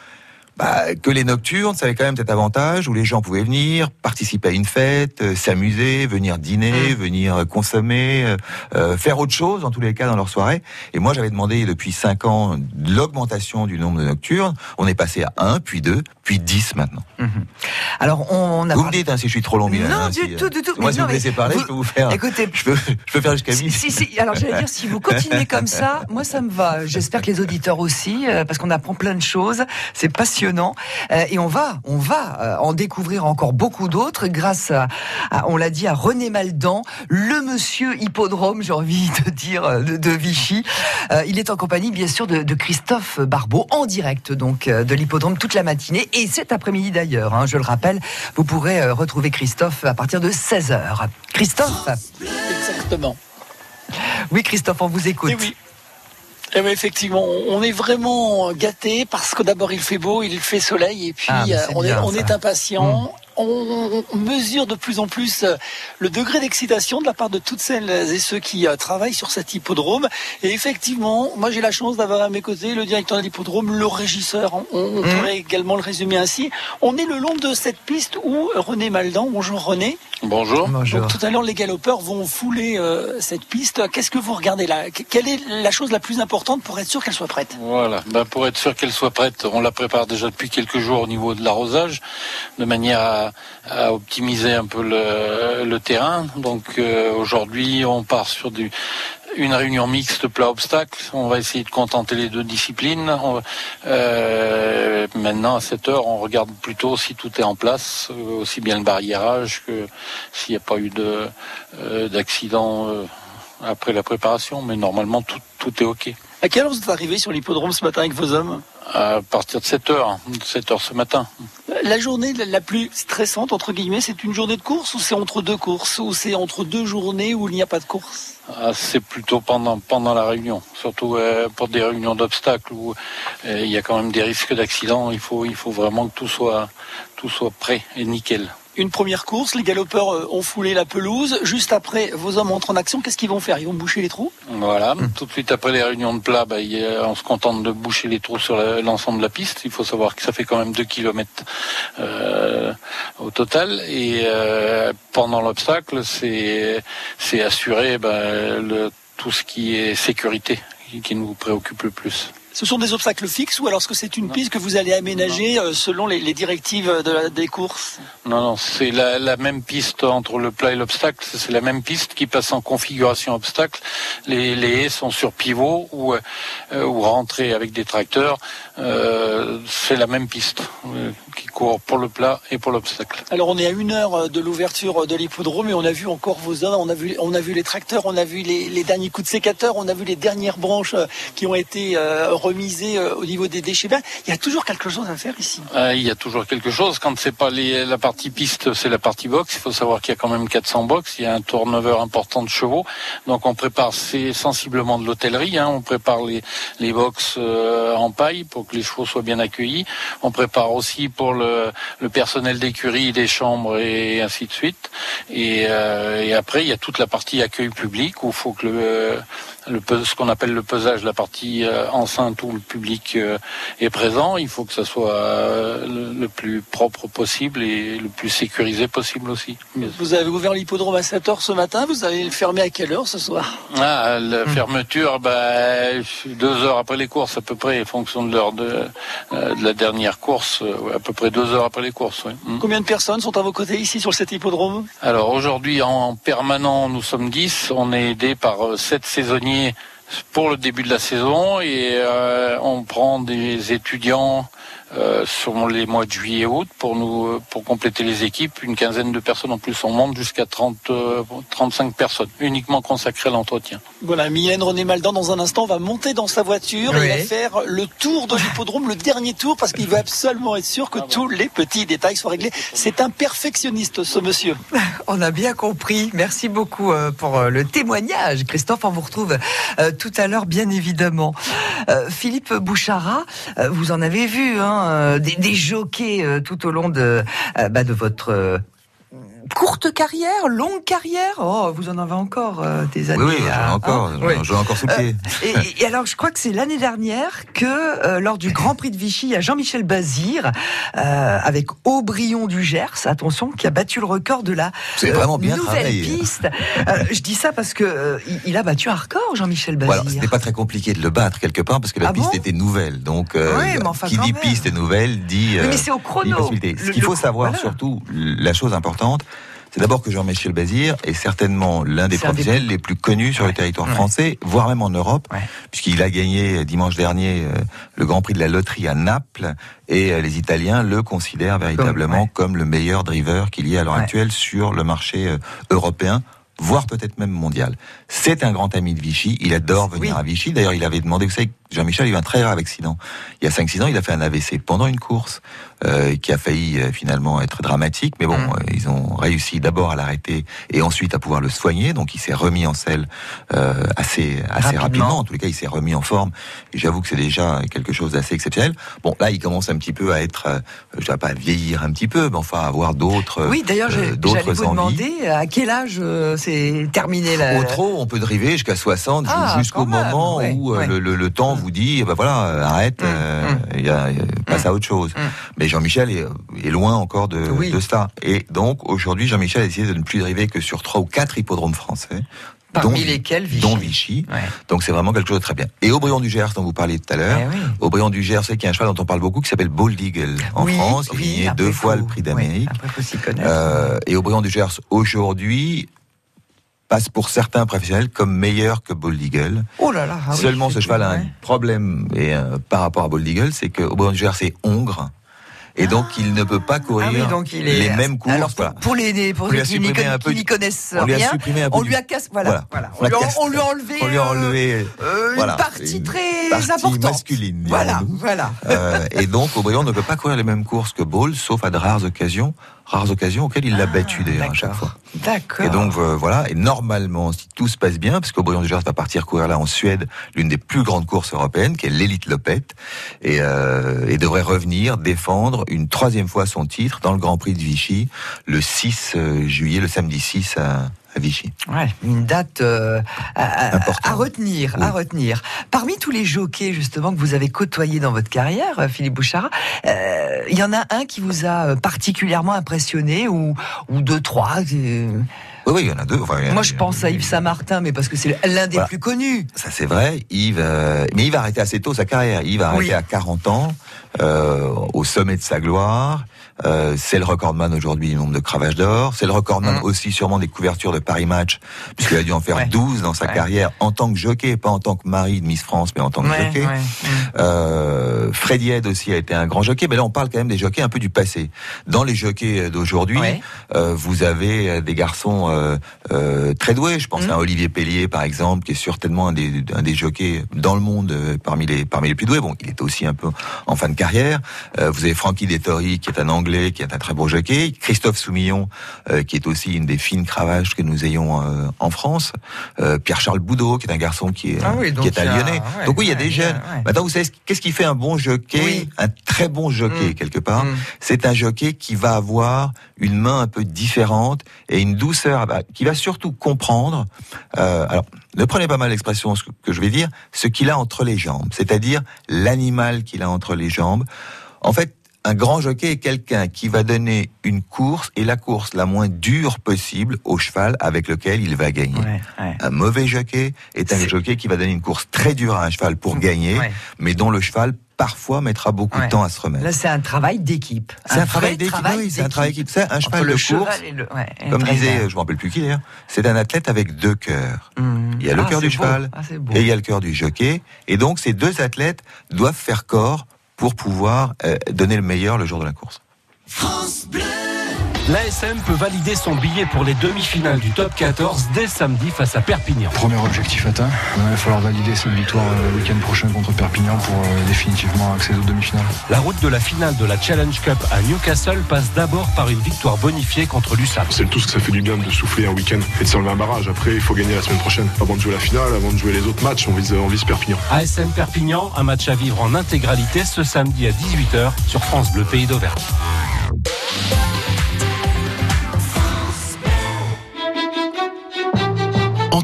Speaker 3: bah, que les nocturnes, ça avait quand même cet avantage où les gens pouvaient venir, participer à une fête, euh, s'amuser, venir dîner, venir euh, consommer, euh, faire autre chose en tous les cas dans leur soirée. Et moi j'avais demandé depuis cinq ans l'augmentation du nombre de nocturnes. On est passé à 1, puis 2, puis 10 maintenant.
Speaker 2: Alors, on, on a
Speaker 3: Vous me dites hein, si je suis trop long,
Speaker 2: Non,
Speaker 3: hein,
Speaker 2: du
Speaker 3: si,
Speaker 2: tout, du tout.
Speaker 3: Moi
Speaker 2: Mais
Speaker 3: si
Speaker 2: non,
Speaker 3: vous me laissez parler,
Speaker 2: vous-
Speaker 3: je peux vous faire...
Speaker 2: Écoutez,
Speaker 3: Je peux, je peux faire jusqu'à
Speaker 2: Si,
Speaker 3: 10.
Speaker 2: si, si. Alors j'allais dire, si vous continuez comme ça, moi ça me va. J'espère que les auditeurs aussi, parce qu'on apprend plein de choses. C'est passionnant. Euh, et on va, on va euh, en découvrir encore beaucoup d'autres grâce à, à- on l'a dit, à René Maldan, le monsieur hippodrome, j'ai envie de dire, euh, de, de Vichy. Il est en compagnie, bien sûr, de, de Christophe Barbeau, en direct donc de l'hippodrome toute la matinée et cet après-midi d'ailleurs. hein, je le rappelle, vous pourrez retrouver Christophe à partir de 16h. Christophe?
Speaker 7: Exactement.
Speaker 2: Oui, Christophe, on vous écoute.
Speaker 7: Eh oui. Eh oui, effectivement, on est vraiment gâté parce que d'abord il fait beau, il fait soleil et puis
Speaker 2: Ah,
Speaker 7: euh, on, est,
Speaker 2: bien,
Speaker 7: on
Speaker 2: ça.
Speaker 7: est impatient. On, on mesure de plus en plus euh, le degré d'excitation de la part de toutes celles et ceux qui euh, travaillent sur cet hippodrome. Et effectivement, moi j'ai la chance d'avoir à mes côtés le directeur de l'hippodrome, le régisseur. On, on
Speaker 2: Mhm.
Speaker 7: pourrait également le résumer ainsi. On est le long de cette piste où René Maldan, bonjour René.
Speaker 10: Bonjour.
Speaker 2: Bonjour.
Speaker 7: Donc tout à l'heure, les galopeurs vont fouler euh, cette piste. Qu'est-ce que vous regardez là? Que- Quelle est la chose la plus importante pour être sûr qu'elle soit prête?
Speaker 10: Voilà. Ben, pour être sûr qu'elle soit prête, on la prépare déjà depuis quelques jours au niveau de l'arrosage, de manière à, à optimiser un peu le, terrain. Donc euh, aujourd'hui, on part sur une réunion mixte plat obstacle. On va essayer de contenter les deux disciplines. Euh, maintenant, à cette heure, on regarde plutôt si tout est en place, euh, aussi bien le barriérage que s'il n'y a pas eu de d'accident après la préparation. Mais normalement, tout, tout est OK.
Speaker 7: À quelle heure vous êtes arrivé sur l'hippodrome ce matin avec vos hommes?
Speaker 10: À partir de 7 heures, 7 heures ce matin.
Speaker 7: la journée la plus stressante, entre guillemets, c'est une journée de course ou c'est entre deux courses ou c'est entre deux journées où il n'y a pas de course?
Speaker 10: Ah, C'est plutôt pendant, pendant la réunion, surtout euh, pour des réunions d'obstacles où euh, il y a quand même des risques d'accident. Il faut, il faut vraiment que tout soit, tout soit prêt et nickel
Speaker 7: une première course, les galopeurs euh, ont foulé la pelouse. Juste après, vos hommes entrent en action. Qu'est-ce qu'ils vont faire? Ils vont boucher les trous?
Speaker 10: Voilà. Tout de suite après les réunions de plat, bah, on se contente de boucher les trous sur l'ensemble de la piste. Il faut savoir que ça fait quand même 2 km euh, au total. Et euh, pendant l'obstacle, c'est assurer bah, le, tout ce qui est sécurité qui nous préoccupe le plus.
Speaker 7: Ce sont des obstacles fixes ou alors est-ce que c'est une piste que vous allez aménager euh, selon les, directives des courses?
Speaker 10: Non, non, c'est la, même piste entre le plat et l'obstacle. C'est la même piste qui passe en configuration obstacle. Les, haies sont sur pivot ou, euh, ou rentrées avec des tracteurs. Euh, c'est la même piste qui court pour le plat et pour l'obstacle.
Speaker 7: Alors on est à une heure de l'ouverture de l'hippodrome et on a vu encore vos hommes, on a vu, on a vu les tracteurs, on a vu les, derniers coups de sécateur, on a vu les dernières branches qui ont été euh, au niveau des déchets Il y a toujours quelque chose à faire ici.
Speaker 10: Euh, il y a toujours quelque chose. Quand c'est pas la partie piste, c'est la partie box. Il faut savoir qu'il y a quand même 400 box. Il y a un turnover important de chevaux. Donc on prépare c'est sensiblement de l'hôtellerie. Hein. On prépare les, les box euh, en paille pour que les chevaux soient bien accueillis. On prépare aussi pour le, le personnel d'écurie, des chambres et ainsi de suite. Et, et, après, il y a toute la partie accueil public où il faut que le, le, ce qu'on appelle le pesage, la partie enceinte tout le public euh, est présent. Il faut que ça soit euh, le, plus propre possible et le plus sécurisé possible aussi.
Speaker 7: Vous avez ouvert l'hippodrome à 7h ce matin, vous allez le fermer à quelle heure ce soir?
Speaker 10: Ah, La hmm. fermeture, bah, deux heures après les courses à peu près, en fonction de l'heure de, euh, de, la dernière course, à peu près deux heures après les courses.
Speaker 7: Hmm. Combien de personnes sont à vos côtés ici sur cet hippodrome?
Speaker 10: Alors aujourd'hui en permanent nous sommes 10, on est aidé par sept saisonniers pour le début de la saison et euh, on prend des étudiants euh, sur les mois de juillet et août pour nous euh, pour compléter les équipes une quinzaine de personnes en plus on monte jusqu'à 30 35 personnes uniquement consacrées à l'entretien.
Speaker 7: Voilà, Mylène René Maldan dans un instant va monter dans sa voiture et va faire le tour de l'hippodrome, le dernier tour parce qu'il veut absolument être sûr que ah tous les petits détails soient réglés. C'est un perfectionniste ce monsieur.
Speaker 2: On a bien compris. Merci beaucoup pour le témoignage. Christophe, on vous retrouve tout à l'heure bien évidemment. Philippe Bouchara, vous en avez vu hein euh, des, jockeys euh, tout au long de, euh, bah, de votre courte carrière, longue carrière? Oh, vous en avez encore euh, des années.
Speaker 3: Oui, oui j'en ai encore, j'en ai encore sous pied.
Speaker 2: Euh, et, alors, je crois que c'est l'année dernière que, euh, lors du Grand Prix de Vichy, il y a Jean-Michel Bazir avec Aubryon du Gers, attention, qui a battu le record de la
Speaker 3: vraiment bien
Speaker 2: nouvelle piste. je dis ça parce que il a battu un record, Jean-Michel Bazir.
Speaker 3: Voilà, c'était pas très compliqué de le battre quelque part parce que la ah piste était nouvelle. Donc, qui dit piste nouvelle dit.
Speaker 2: mais c'est au chrono.
Speaker 3: Ce qu'il faut savoir surtout, la chose importante, c'est d'abord que Jean-Michel Bazir est certainement l'un des professionnels les plus connus sur le territoire français, voire même en Europe, puisqu'il a gagné euh, dimanche dernier euh, le Grand Prix de la loterie à Naples, et euh, les Italiens le considèrent véritablement comme le meilleur driver qu'il y ait à l'heure actuelle sur le marché européen voire peut-être même mondial. C'est un grand ami de Vichy, il adore venir à Vichy. D'ailleurs, il avait demandé, vous savez, Jean-Michel a eu un très grave accident. Il y a 5-6 ans, il a fait un AVC pendant une course euh, qui a failli euh, finalement être dramatique. Mais bon, mm. euh, ils ont réussi d'abord à l'arrêter et ensuite à pouvoir le soigner. Donc il s'est remis en selle euh, assez assez rapidement. En tous les cas, il s'est remis en forme. Et j'avoue que c'est déjà quelque chose d'assez exceptionnel. Bon, là, il commence un petit peu à être, euh, je vais pas vieillir un petit peu, mais enfin avoir d'autres.
Speaker 2: Oui, d'ailleurs, j'allais vous demander à quel âge c'est terminé la.
Speaker 3: Au trop, on peut driver jusqu'à 60, ah, jusqu'au moment où le, le, le, temps vous dit, bah voilà, arrête, mm, euh, mm. il y a, passe à autre chose. Mm. Mais Jean-Michel est, est, loin encore de, de ça. Et donc aujourd'hui, Jean-Michel a essayé de ne plus driver que sur trois ou quatre hippodromes français.
Speaker 2: Parmi lesquels Vichy.
Speaker 3: Dont Vichy. Donc c'est vraiment quelque chose de très bien. Et Aubryon du Gers, dont vous parliez tout à l'heure. Eh Aubryon du Gers, c'est qu'il y a un cheval dont on parle beaucoup qui s'appelle Bold Eagle en France. Il a gagné deux fois le prix d'Amérique. Euh, et Aubryon du Gers, aujourd'hui, passe pour certains professionnels comme meilleur que Bold Eagle.
Speaker 2: Oh là là.
Speaker 3: Ah Seulement, ce cheval a un problème et, euh, par rapport à Bold Eagle, c'est que Aubryon du Gers est hongre Et donc, il ne peut pas courir
Speaker 2: Ah oui, donc il est-
Speaker 3: les mêmes courses.
Speaker 2: Alors, pour,
Speaker 3: voilà.
Speaker 2: pour les, pour
Speaker 3: a
Speaker 2: qui n'y
Speaker 3: du-
Speaker 2: connaissent
Speaker 3: on lui a
Speaker 2: rien,
Speaker 3: supprimé un peu
Speaker 2: on lui a cassé, voilà, voilà.
Speaker 3: On
Speaker 2: lui a, enlevé,
Speaker 3: On lui a
Speaker 2: euh,
Speaker 3: enlevé,
Speaker 2: euh, une partie
Speaker 3: une
Speaker 2: très
Speaker 3: partie
Speaker 2: importante.
Speaker 3: masculine,
Speaker 2: Voilà, voilà.
Speaker 3: Euh, et donc, Aubryon ne peut pas courir les mêmes courses que Ball, sauf à de rares occasions, rares occasions auxquelles il l'a battu d'ailleurs à chaque fois.
Speaker 2: D'accord.
Speaker 3: Et donc euh, voilà, et normalement, si tout se passe bien, parce qu'Aubryon Gers va partir courir là en Suède, l'une des plus grandes courses européennes, qui est l'élite Lopette, et, euh, et devrait revenir défendre une troisième fois son titre dans le Grand Prix de Vichy, le 6 euh, juillet, le samedi 6 à, à Vichy.
Speaker 2: Ouais, une date euh, à, retenir, à retenir. Parmi tous les jockeys justement que vous avez côtoyés dans votre carrière, euh, Philippe Bouchard, euh, il y en a un qui vous a euh, particulièrement impressionné ou ou deux trois. euh,
Speaker 3: Oui, oui, il y en a deux. Enfin, a-
Speaker 2: Moi, je pense à Yves Saint-Martin, mais parce que c'est l'un des
Speaker 3: Voilà.
Speaker 2: plus connus.
Speaker 3: Ça c'est vrai, Yves, euh, mais Yves a arrêté assez tôt sa carrière. Yves a arrêté
Speaker 2: Oui.
Speaker 3: à 40 ans, euh, au sommet de sa gloire. Euh, c'est le recordman aujourd'hui du nombre de cravages d'or. C'est le recordman
Speaker 2: Mhm.
Speaker 3: aussi sûrement des couvertures de Paris Match, puisqu'il a dû en faire
Speaker 2: Ouais.
Speaker 3: 12 dans sa
Speaker 2: Ouais.
Speaker 3: carrière en tant que jockey, pas en tant que mari de Miss France, mais en tant que
Speaker 2: Ouais,
Speaker 3: jockey. Euh, Freddy Head aussi a été un grand jockey, mais là on parle quand même des jockeys un peu du passé. Dans les jockeys d'aujourd'hui,
Speaker 2: Ouais.
Speaker 3: euh, vous avez euh, des garçons euh, euh, très doués. Je pense
Speaker 2: Mhm.
Speaker 3: à Olivier Pellier par exemple, qui est certainement un des, un des jockeys dans le monde euh, parmi les parmi les plus doués. Bon, il est aussi un peu en fin de carrière. Euh, vous avez Frankie Dettori, qui est un Anglais, qui est un très beau jockey. Christophe Soumillon, euh, qui est aussi une des fines cravages que nous ayons euh, en France. Euh, Pierre-Charles Boudot, qui est un garçon qui est,
Speaker 2: Ah oui,
Speaker 3: qui est un
Speaker 2: a-
Speaker 3: Lyonnais.
Speaker 2: ouais,
Speaker 3: donc oui, il y a des jeunes.
Speaker 2: ouais.
Speaker 3: Maintenant, vous savez ce- qu'est-ce qui fait un bon jockey,
Speaker 2: Oui.
Speaker 3: un très bon jockey
Speaker 2: Mm.
Speaker 3: quelque part.
Speaker 2: Mm.
Speaker 3: C'est un jockey qui va avoir une main un peu différente et une douceur, bah, qui va surtout comprendre. alors, ne prenez pas mal l'expression que je vais dire, ce qu'il a entre les jambes, c'est-à-dire l'animal qu'il a entre les jambes. En fait, un grand jockey est quelqu'un qui va donner une course et la course la moins dure possible au cheval avec lequel il va gagner.
Speaker 2: Ouais, ouais.
Speaker 3: Un mauvais jockey est un jockey qui va donner une course très dure à un cheval pour gagner,
Speaker 2: Ouais.
Speaker 3: mais dont le cheval parfois mettra beaucoup de temps à se remettre.
Speaker 2: Là, c'est un travail d'équipe.
Speaker 3: C'est un, travail d'équipe. oui, c'est un travail d'équipe. C'est un cheval
Speaker 2: le
Speaker 3: de course.
Speaker 2: le-
Speaker 3: Comme disait, je me rappelle plus qui d'ailleurs, c'est un athlète avec deux cœurs.
Speaker 2: Mmh.
Speaker 3: Il y a le
Speaker 2: Ah,
Speaker 3: cœur du
Speaker 2: beau.
Speaker 3: cheval
Speaker 2: Ah,
Speaker 3: et il y a le cœur du jockey. Et donc, ces deux athlètes doivent faire corps pour pouvoir euh, donner le meilleur le jour de la course.
Speaker 11: L'ASM peut valider son billet pour les demi-finales du top 14 dès samedi face à Perpignan.
Speaker 12: Premier objectif atteint. Il va falloir valider cette victoire euh, le week-end prochain contre Perpignan pour euh, définitivement accéder aux demi-finales.
Speaker 11: La route de la finale de la Challenge Cup à Newcastle passe d'abord par une victoire bonifiée contre l'USAP.
Speaker 13: C'est le tout ce que ça fait du bien de souffler un week-end et de s'enlever un barrage. Après, il faut gagner la semaine prochaine. Avant de jouer la finale, avant de jouer les autres matchs, on vise, on vise Perpignan.
Speaker 11: ASM Perpignan, un match à vivre en intégralité ce samedi à 18h sur France Bleu Pays d'Auvergne.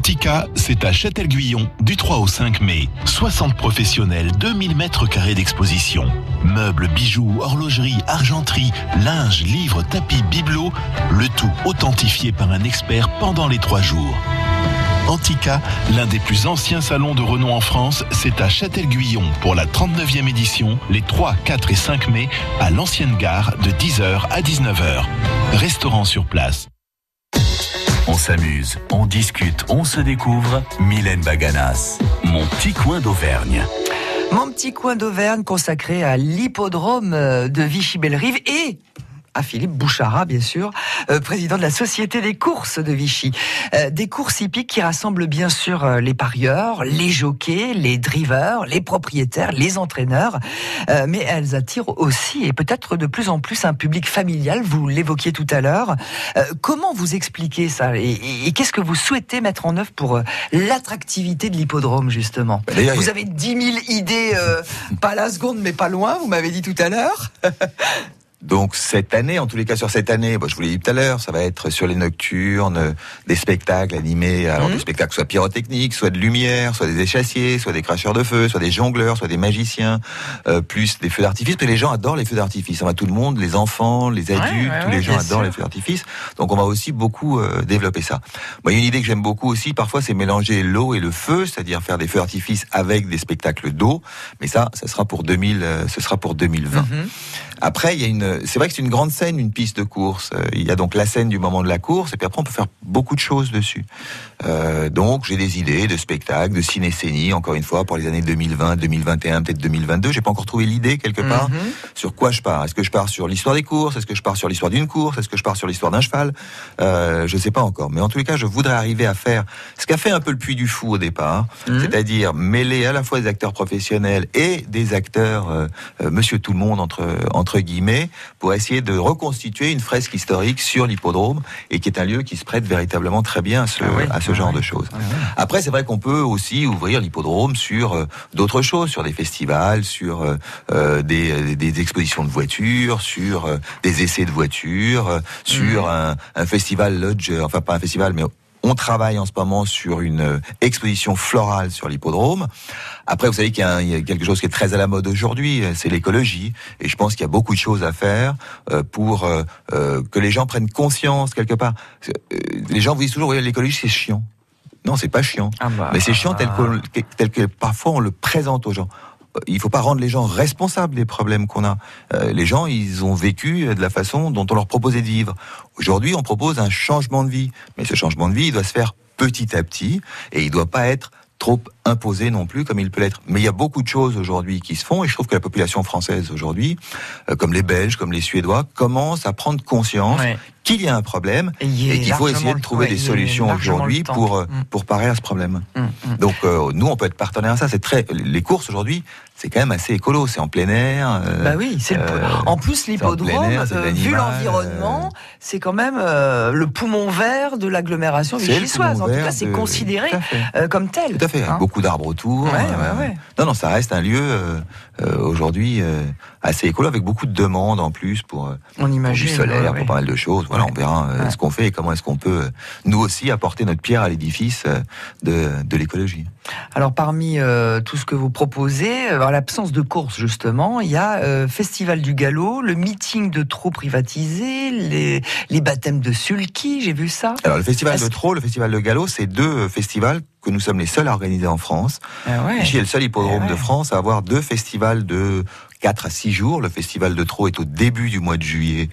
Speaker 14: Antica, c'est à Châtel-Guyon du 3 au 5 mai. 60 professionnels, 2000 mètres carrés d'exposition. Meubles, bijoux, horlogerie, argenterie, linge, livres, tapis, bibelots, le tout authentifié par un expert pendant les trois jours. Antica, l'un des plus anciens salons de renom en France, c'est à Châtel-Guyon pour la 39e édition, les 3, 4 et 5 mai, à l'ancienne gare de 10h à 19h. Restaurant sur place.
Speaker 1: On s'amuse, on discute, on se découvre. Mylène Baganas, mon petit coin d'Auvergne.
Speaker 2: Mon petit coin d'Auvergne consacré à l'hippodrome euh, de Vichy-Bellerive et à Philippe Bouchara, bien sûr, euh, président de la Société des courses de Vichy. Euh, des courses hippiques qui rassemblent bien sûr euh, les parieurs, les jockeys, les drivers, les propriétaires, les entraîneurs, mais elles attirent aussi et peut-être de plus en plus un public familial, vous l'évoquiez tout à l'heure. Comment vous expliquez ça et, et- et qu'est-ce que vous souhaitez mettre en œuvre pour l'attractivité de l'hippodrome, justement?
Speaker 3: Bah,
Speaker 2: Vous avez 10 000 idées, pas à la seconde, mais pas loin, vous m'avez dit tout à l'heure.
Speaker 3: Donc cette année, en tous les cas sur cette année, bah, je vous l'ai dit tout à l'heure, ça va être sur les nocturnes, des spectacles animés, alors
Speaker 2: Mhm.
Speaker 3: des spectacles soit pyrotechniques, soit de lumière, soit des échassiers, soit des cracheurs de feu, soit des jongleurs, soit des magiciens, euh, plus des feux d'artifice, parce que les gens adorent les feux d'artifice. On va tout le monde, les enfants, les adultes,
Speaker 2: ouais,
Speaker 3: tous
Speaker 2: ouais,
Speaker 3: les gens adorent
Speaker 2: sûr.
Speaker 3: les feux d'artifice. Donc on va aussi beaucoup euh, développer ça. Moi, il y a une idée que j'aime beaucoup aussi, parfois c'est mélanger l'eau et le feu, c'est-à-dire faire des feux d'artifice avec des spectacles d'eau, mais ça, ça sera pour 2000, euh, ce sera pour 2020.
Speaker 2: Mhm.
Speaker 3: Après, il y a une, c'est vrai que c'est une grande scène, une piste de course. Euh, Il y a donc la scène du moment de la course, et puis après on peut faire beaucoup de choses dessus. Euh, donc j'ai des idées de spectacles, de ciné-scénie, encore une fois, pour les années 2020, 2021, peut-être 2022. J'ai pas encore trouvé l'idée quelque part
Speaker 2: Mhm.
Speaker 3: sur quoi je pars. Est-ce que je pars sur l'histoire des courses? Est-ce que je pars sur l'histoire d'une course? Est-ce que je pars sur l'histoire d'un cheval? Euh, Je sais pas encore. Mais en tous les cas, je voudrais arriver à faire ce qu'a fait un peu le Puy du Fou au départ,
Speaker 2: Mhm.
Speaker 3: c'est-à-dire mêler à la fois des acteurs professionnels et des acteurs euh, Monsieur Tout le Monde entre entre guillemets pour essayer de reconstituer une fresque historique sur l'hippodrome et qui est un lieu qui se prête véritablement très bien à ce, à ce genre de choses. Après, c'est vrai qu'on peut aussi ouvrir l'hippodrome sur euh, d'autres choses, sur des festivals, sur euh, euh, des, des expositions de voitures, sur euh, des essais de voitures, sur un, un festival lodge, euh, enfin pas un festival, mais on travaille en ce moment sur une euh, exposition florale sur l'hippodrome. Après, vous savez qu'il y, a y quelque chose qui est très à la mode aujourd'hui, euh, c'est l'écologie. Et je pense qu'il y a beaucoup de choses à faire euh, pour que les gens prennent conscience quelque part. Les gens vous disent toujours, l'écologie c'est chiant. Non, c'est pas chiant.
Speaker 2: bah,
Speaker 3: Mais c'est chiant tel que, tel que parfois on le présente aux gens. Il faut pas rendre les gens responsables des problèmes qu'on a. Euh, les gens, ils ont vécu de la façon dont on leur proposait de vivre. Aujourd'hui, on propose un changement de vie. Mais ce changement de vie, il doit se faire petit à petit et il doit pas être trop imposé non plus comme il peut l'être. Mais il y a beaucoup de choses aujourd'hui qui se font et je trouve que la population française aujourd'hui, euh, comme les Belges, comme les Suédois, commence à prendre conscience
Speaker 2: Ouais.
Speaker 3: qu'il y a un problème
Speaker 2: Et
Speaker 3: qu'il faut essayer de trouver
Speaker 2: ouais,
Speaker 3: des solutions aujourd'hui pour euh,
Speaker 2: Mm.
Speaker 3: pour parer à ce problème.
Speaker 2: Mm, mm.
Speaker 3: Donc euh, nous on peut être partenaire à ça. C'est très les courses aujourd'hui, c'est quand même assez écolo. C'est en plein air. euh,
Speaker 2: Bah oui, c'est
Speaker 3: euh,
Speaker 2: en plus l'hippodrome, euh, vu
Speaker 3: l'animal,
Speaker 2: l'environnement, c'est quand même euh, le poumon vert de l'agglomération vichysoise. En tout cas, c'est
Speaker 3: de-
Speaker 2: considéré euh, comme tel.
Speaker 3: Tout à fait.
Speaker 2: hein.
Speaker 3: Beaucoup d'arbres autour.
Speaker 2: Ouais,
Speaker 3: euh,
Speaker 2: ouais, ouais.
Speaker 3: Non, non, ça reste un lieu euh, euh, aujourd'hui euh, assez écolo avec beaucoup de demandes en plus pour, euh,
Speaker 2: On
Speaker 3: pour du
Speaker 2: imagine.
Speaker 3: solaire, pour pas mal de choses. Voilà, on verra euh, ce qu'on fait et comment est-ce qu'on peut euh, nous aussi apporter notre pierre à l'édifice euh, de, de l'écologie.
Speaker 2: Alors parmi euh, tout ce que vous proposez, en l'absence de course justement, il y a euh, Festival du Galop, le meeting de trous privatisés, les, les baptêmes de sulky, j'ai vu ça.
Speaker 3: Alors le festival de Trot, le festival de Galop, c'est deux euh, festivals que nous sommes les seuls à organiser en France.
Speaker 2: Ah ouais.
Speaker 3: Ici, est le seul hippodrome
Speaker 2: ouais.
Speaker 3: de France à avoir deux festivals de 4 à 6 jours. Le festival de Trot est au début du mois de juillet,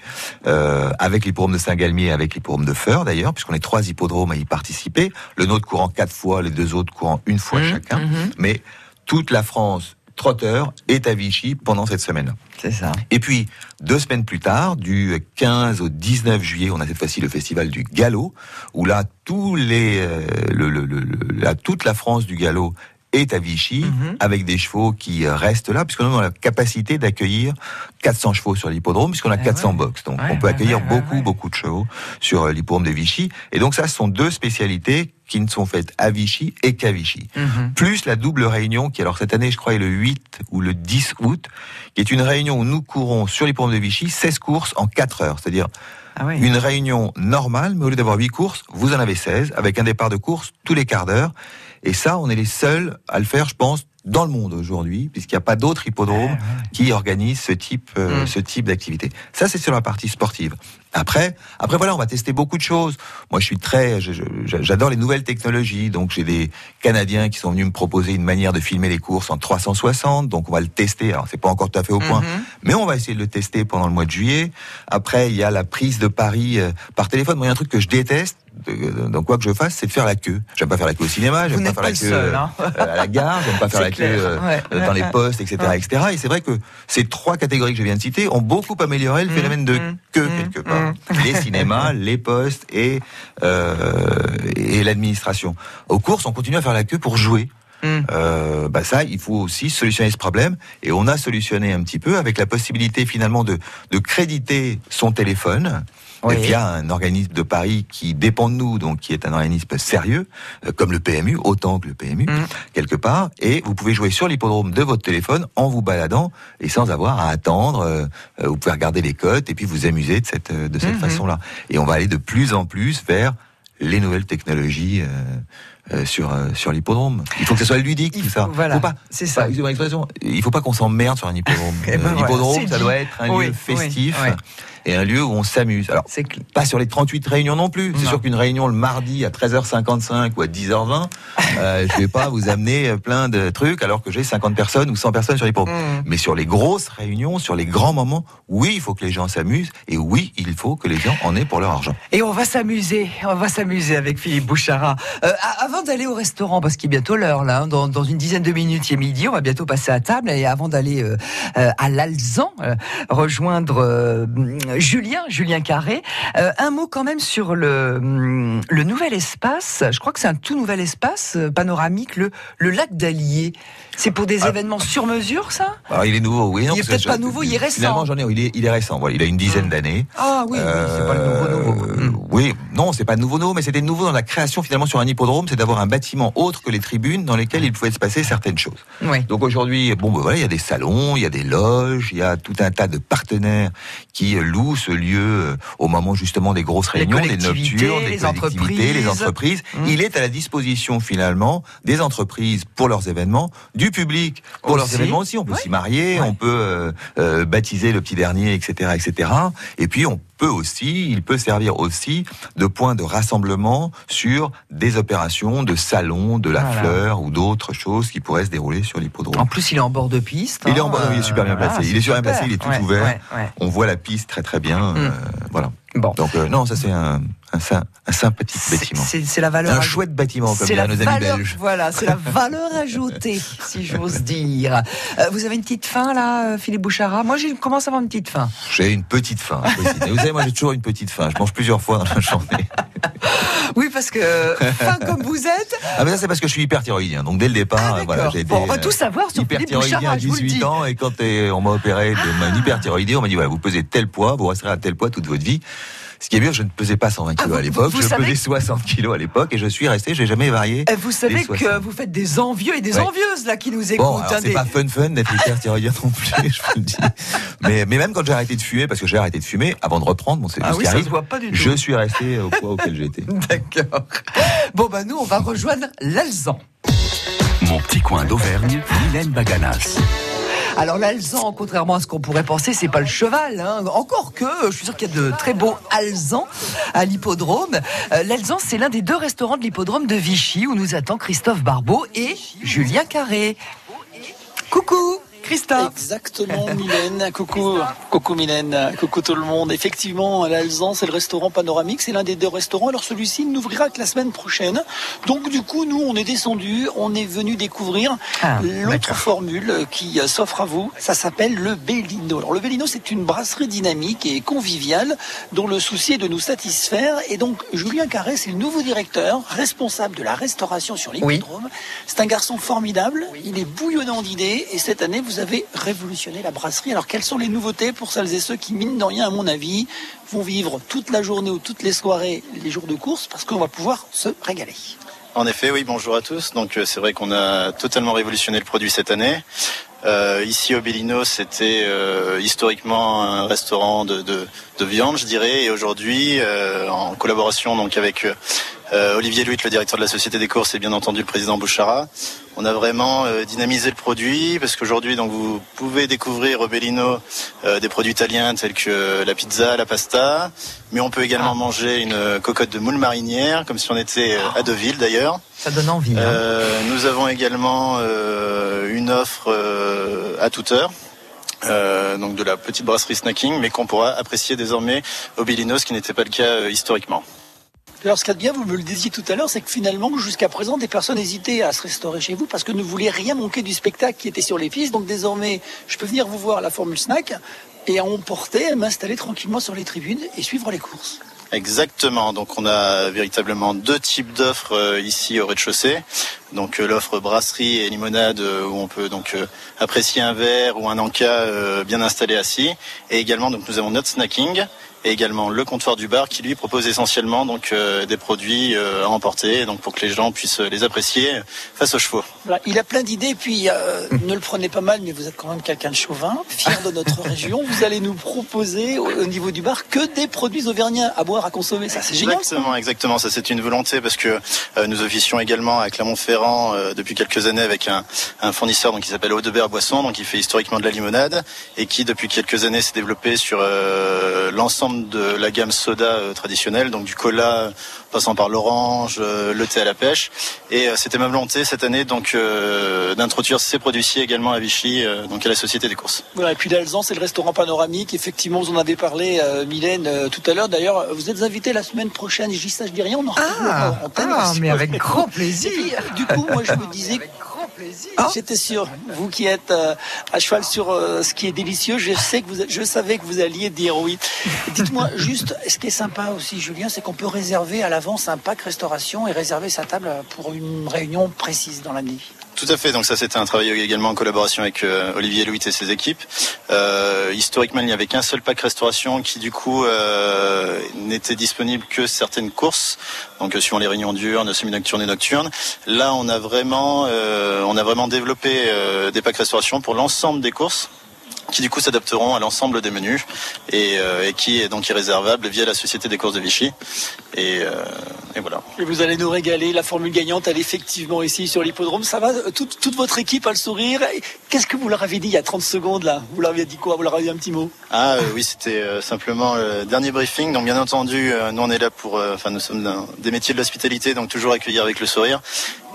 Speaker 3: euh, avec l'hippodrome de Saint-Galmier, avec l'hippodrome de Feur d'ailleurs, puisqu'on est trois hippodromes à y participer. Le nôtre courant quatre fois, les deux autres courant une fois
Speaker 2: Mmh,
Speaker 3: chacun.
Speaker 2: mmh.
Speaker 3: Mais toute la France trotteur est à Vichy pendant cette semaine.
Speaker 2: C'est ça.
Speaker 3: Et puis, deux semaines plus tard, du 15 au 19 juillet, on a cette fois-ci le festival du galop, où là, tous les, euh, le, le- le- le- la- toute la France du galop est à Vichy,
Speaker 2: Mhm.
Speaker 3: avec des chevaux qui euh, restent là, puisqu'on a la capacité d'accueillir 400 chevaux sur l'hippodrome, puisqu'on a
Speaker 2: Eh
Speaker 3: 400
Speaker 2: ouais.
Speaker 3: box. Donc,
Speaker 2: Ouais,
Speaker 3: on peut accueillir
Speaker 2: ouais,
Speaker 3: beaucoup, beaucoup de chevaux sur euh, l'hippodrome de Vichy. Et donc, ça, ce sont deux spécialités qui ne sont faites à Vichy et qu'à Vichy
Speaker 2: Mhm.
Speaker 3: plus la double réunion qui alors cette année je crois est le 8 ou le 10 août qui est une réunion où nous courons sur l'hippodrome de Vichy 16 courses en 4 heures c'est-à-dire
Speaker 2: Ah oui.
Speaker 3: une réunion normale mais au lieu d'avoir 8 courses vous en avez 16 avec un départ de course tous les quarts d'heure et ça on est les seuls à le faire je pense dans le monde aujourd'hui puisqu'il n'y a pas d'autres hippodromes qui organisent ce type euh,
Speaker 2: Mm.
Speaker 3: ce type d'activité ça c'est sur la partie sportive après, après voilà, on va tester beaucoup de choses. Moi, je suis très, j'adore les nouvelles technologies. Donc, j'ai des Canadiens qui sont venus me proposer une manière de filmer les courses en 360. Donc, on va le tester. Alors, c'est pas encore tout à fait au point,
Speaker 2: Mhm.
Speaker 3: mais on va essayer de le tester pendant le mois de juillet. Après, il y a la prise de Paris euh, par téléphone. Moi, il y a un truc que je déteste. Dans quoi que je fasse, c'est de faire la queue. J'aime pas faire la queue au cinéma, j'aime pas
Speaker 2: n'êtes
Speaker 3: faire
Speaker 2: pas
Speaker 3: la queue
Speaker 2: seul,
Speaker 3: euh,
Speaker 2: hein.
Speaker 3: à la gare, j'aime pas faire la queue
Speaker 2: clair.
Speaker 3: euh,
Speaker 2: Ouais,
Speaker 3: dans les postes, etc.,
Speaker 2: Ouais.
Speaker 3: etc. Et c'est vrai que ces trois catégories que je viens de citer ont beaucoup amélioré le
Speaker 2: Mmh,
Speaker 3: phénomène de
Speaker 2: mmh,
Speaker 3: queue
Speaker 2: mmh,
Speaker 3: quelque part.
Speaker 2: mmh.
Speaker 3: Les cinémas, les postes et euh, et l'administration. Aux courses, on continue à faire la queue pour jouer.
Speaker 2: Mm.
Speaker 3: Euh, bah ça, il faut aussi solutionner ce problème. Et on a solutionné un petit peu avec la possibilité finalement de, de créditer son téléphone
Speaker 2: Oui.
Speaker 3: via un organisme de Paris qui dépend de nous, donc qui est un organisme sérieux, euh, comme le PMU, autant que le PMU,
Speaker 2: Mm.
Speaker 3: quelque part. Et vous pouvez jouer sur l'hippodrome de votre téléphone en vous baladant et sans avoir à attendre. euh, euh, vous pouvez regarder les cotes et puis vous amuser de cette, de cette
Speaker 2: Mhm.
Speaker 3: façon-là. Et on va aller de plus en plus vers les nouvelles technologies euh, euh, sur euh, sur l'hippodrome. Il faut que ce soit ludique tout ça.
Speaker 2: voilà,
Speaker 3: faut pas,
Speaker 2: c'est ça.
Speaker 3: pas- il faut pas qu'on s'emmerde sur un hippodrome.
Speaker 2: Eh ben voilà,
Speaker 3: L'hippodrome, ça
Speaker 2: dit.
Speaker 3: doit être un
Speaker 2: Oui,
Speaker 3: lieu
Speaker 2: oui,
Speaker 3: festif.
Speaker 2: oui.
Speaker 3: Et un lieu où on s'amuse. Alors, pas sur les 38 réunions non plus. C'est sûr qu'une réunion le mardi à 13h55 ou à 10h20, euh, je vais pas vous amener plein de trucs alors que j'ai 50 personnes ou 100 personnes sur les pompes.
Speaker 2: Mm.
Speaker 3: Mais sur les grosses réunions, sur les grands moments, oui, il faut que les gens s'amusent et oui, il faut que les gens en aient pour leur argent.
Speaker 2: Et on va s'amuser, on va s'amuser avec Philippe Bouchara. Euh, avant d'aller au restaurant, parce qu'il est bientôt l'heure là, hein, dans, dans une dizaine de minutes, il est midi, on va bientôt passer à table. Et avant d'aller euh, euh, à l'Alzan, euh, rejoindre euh, Julien, Julien Carré, euh, un mot quand même sur le, le nouvel espace. Je crois que c'est un tout nouvel espace euh, panoramique, le, le lac d'Allier. C'est pour des
Speaker 3: Ah.
Speaker 2: événements sur mesure, ça?
Speaker 3: Alors il est nouveau, oui. non,
Speaker 2: Il est peut-être pas nouveau, il est récent.
Speaker 3: Finalement, j'en ai. Il est, il est récent. Voilà, il a une dizaine d'années.
Speaker 2: Ah oui, oui, c'est pas le nouveau nouveau.
Speaker 3: Euh, Oui, non, c'est pas nouveau nouveau, mais c'était nouveau dans la création finalement sur un hippodrome, c'est d'avoir un bâtiment autre que les tribunes dans lesquelles il pouvait se passer certaines choses.
Speaker 2: Oui.
Speaker 3: Donc aujourd'hui, bon, ben voilà, il y a des salons, il y a des loges, il y a tout un tas de partenaires qui euh, ce lieu euh, au moment justement des grosses réunions, des nocturnes, des
Speaker 2: les
Speaker 3: collectivités, les
Speaker 2: entreprises.
Speaker 3: entreprises.
Speaker 2: Mmh.
Speaker 3: Il est à la disposition finalement des entreprises pour leurs événements, du public pour leurs événements aussi. On peut s'y marier, on peut euh, euh, baptiser le petit dernier, etc., etc. Et puis on peut aussi, il peut servir aussi de point de rassemblement sur des opérations de salons, de la
Speaker 2: Voilà.
Speaker 3: fleur ou d'autres choses qui pourraient se dérouler sur l'hippodrome.
Speaker 2: En plus, il est en bord de piste.
Speaker 3: Il est en
Speaker 2: hein,
Speaker 3: bord, il est super bien placé. il est super bien placé, il est tout
Speaker 2: Ouais,
Speaker 3: ouvert. On voit la piste très très bien. euh, voilà.
Speaker 2: Bon.
Speaker 3: Donc euh, non, ça c'est un, un, sym- un sympathique bâtiment.
Speaker 2: C'est la valeur.
Speaker 3: Un chouette bâtiment, comme
Speaker 2: la
Speaker 3: nos amis belges.
Speaker 2: Voilà, c'est la valeur ajoutée, si j'ose dire. Euh, vous avez une petite faim là, Philippe Bouchara? Moi, j'ai commence à avoir une petite faim.
Speaker 3: J'ai une petite faim. vous savez, moi j'ai toujours une petite faim. Je mange plusieurs fois dans la journée.
Speaker 2: Oui, parce que faim comme vous êtes.
Speaker 3: Ah mais ça c'est parce que je suis hyperthyroïdien. Donc dès le départ, euh, voilà, j'ai été
Speaker 2: on va
Speaker 3: euh,
Speaker 2: tout savoir sur Philippe
Speaker 3: à
Speaker 2: je vous le
Speaker 3: 18
Speaker 2: dis.
Speaker 3: ans et quand euh, on m'a opéré de ma hyperthyroïdie, on m'a dit voilà, vous pesez tel poids, vous resterez à tel poids toute votre vie. Ce qui est bien, je ne pesais pas 120 kilos
Speaker 2: Ah, vous-
Speaker 3: à l'époque, je pesais 60 kilos à l'époque et je suis resté, j'ai jamais varié.
Speaker 2: Euh, Vous savez que
Speaker 3: 60.
Speaker 2: vous faites des envieux et des
Speaker 3: Ouais.
Speaker 2: envieuses là qui nous écoutent.
Speaker 3: Bon,
Speaker 2: hein,
Speaker 3: c'est
Speaker 2: des-
Speaker 3: pas fun fun d'être hyperthyroïdien non plus, je vous le dis. Mais, mais même quand j'ai arrêté de fumer, parce que j'ai arrêté de fumer avant de reprendre, bon, c'est
Speaker 2: Ah oui,
Speaker 3: arrive,
Speaker 2: se voit pas du tout.
Speaker 3: je suis resté au poids auquel j'étais.
Speaker 2: D'accord. Bon, bah nous, on va rejoindre l'Alzan.
Speaker 1: Mon petit coin d'Auvergne, Mylène Baganas.
Speaker 2: Alors l'alzan, contrairement à ce qu'on pourrait penser, c'est pas le cheval. hein. Encore que, je suis sûr qu'il y a de très beaux alzans à l'hippodrome. Euh, L'alzan, c'est l'un des deux restaurants de l'hippodrome de Vichy où nous attend Christophe Barbeau et Julien Carré. Coucou Christophe
Speaker 7: Exactement, Mylène. Coucou, coucou Mylène, coucou tout le monde. Effectivement, l'Alzan, c'est le restaurant panoramique, c'est l'un des deux restaurants. Alors celui-ci n'ouvrira que la semaine prochaine. Donc du coup, nous, on est descendu, on est venu découvrir
Speaker 2: Ah,
Speaker 7: l'autre formule qui euh, s'offre à vous. Ça s'appelle le Bellino. Alors le Bellino, c'est une brasserie dynamique et conviviale dont le souci est de nous satisfaire. Et donc Julien Carré, c'est le nouveau directeur, responsable de la restauration sur l'hippodrome. C'est un garçon formidable. Il est bouillonnant d'idées et cette année, vous avez révolutionné la brasserie. Alors, quelles sont les nouveautés pour celles et ceux qui, mine de rien, à mon avis, vont vivre toute la journée ou toutes les soirées, les jours de course, parce qu'on va pouvoir se régaler.
Speaker 15: En effet, oui, bonjour à tous. Donc euh, c'est vrai qu'on a totalement révolutionné le produit cette année. Euh, ici au Bellino, c'était euh, historiquement un restaurant de, de, de viande, je dirais, et aujourd'hui, en collaboration donc avec Olivier Luit, le directeur de la Société des courses, et bien entendu le président Bouchara, on a vraiment euh, dynamisé le produit parce qu'aujourd'hui, donc vous pouvez découvrir au Bellino euh, des produits italiens tels que la pizza, la pasta, mais on peut également manger une cocotte de moule marinière, comme si on était euh, à Deauville d'ailleurs.
Speaker 2: Ça donne envie. hein.
Speaker 15: Euh, nous avons également euh, une offre euh, à toute heure. euh, donc de la petite brasserie snacking, mais qu'on pourra apprécier désormais au ce qui n'était pas le cas euh, historiquement.
Speaker 7: Alors, ce qu'il y a de bien, vous me le disiez tout à l'heure, c'est que finalement, jusqu'à présent, des personnes hésitaient à se restaurer chez vous parce que ne voulaient rien manquer du spectacle qui était sur les pistes. Donc, désormais, je peux venir vous voir à la Formule Snack et à emporter, à m'installer tranquillement sur les tribunes et suivre les courses.
Speaker 15: Exactement. Donc on a véritablement deux types d'offres euh, ici au rez-de-chaussée. Donc euh, l'offre brasserie et limonade euh, où on peut donc euh, apprécier un verre ou un encas euh, bien installé assis. Et également donc nous avons notre snacking et également le comptoir du bar qui lui propose essentiellement donc euh, des produits euh, à emporter donc pour que les gens puissent les apprécier face aux chevaux.
Speaker 7: Voilà, il a plein d'idées, puis euh, ne le prenez pas mal, mais vous êtes quand même quelqu'un de chauvin, fier de notre région. Vous allez nous proposer au, au niveau du bar que des produits auvergnats à boire, à consommer. Ça, c'est génial. ça.
Speaker 15: Exactement, exactement. Ça, c'est une volonté parce que euh, nous officions également à Clermont-Ferrand euh, depuis quelques années avec un, fournisseur qui s'appelle Audebert Boisson, donc qui fait historiquement de la limonade et qui depuis quelques années s'est développé sur euh, l'ensemble de la gamme soda euh, traditionnelle, donc du cola passant par l'orange, euh, le thé à la pêche. Et euh, c'était ma volonté cette année donc euh, d'introduire ces produits-ci également à Vichy, euh, donc à la Société des courses.
Speaker 7: Voilà, et puis l'Alzan, c'est le restaurant panoramique. Effectivement, vous en avez parlé, euh, Mylène, euh, tout à l'heure. D'ailleurs, vous êtes invité la semaine prochaine. Je dis ça, je dis rien. On en
Speaker 2: Ah, ah, mais avec grand plaisir.
Speaker 7: Puis, du coup, moi, je me disais. J'étais sûr, vous qui êtes euh, à cheval sur euh, ce qui est délicieux, je sais que vous, je savais que vous alliez dire oui. Dites-moi juste, ce qui est sympa aussi, Julien, c'est qu'on peut réserver à l'avance un pack restauration et réserver sa table pour une réunion précise dans l'année.
Speaker 15: Tout à fait. Donc ça, c'était un travail également en collaboration avec euh, Olivier Louis et ses équipes. Euh, historiquement, il n'y avait qu'un seul pack restauration qui, du coup, euh, n'était disponible que certaines courses. Donc, euh, suivant les réunions diurnes, semi-nocturnes et nocturnes. Là, on a vraiment, on a vraiment développé des packs restauration pour l'ensemble des courses qui du coup s'adapteront à l'ensemble des menus et, euh, et qui est donc irréservable via la Société des courses de Vichy. Et, euh, et voilà.
Speaker 7: Et vous allez nous régaler. La formule gagnante, elle est effectivement ici sur l'hippodrome. Ça va toute, toute votre équipe a le sourire. Qu'est-ce que vous leur avez dit il y a 30 secondes là? Vous leur avez dit quoi? Vous leur avez dit un petit mot?
Speaker 15: Ah euh, oui, c'était euh, simplement le dernier briefing. Donc bien entendu, euh, nous on est là pour, euh, enfin nous sommes dans des métiers de l'hospitalité, donc toujours accueillir avec le sourire.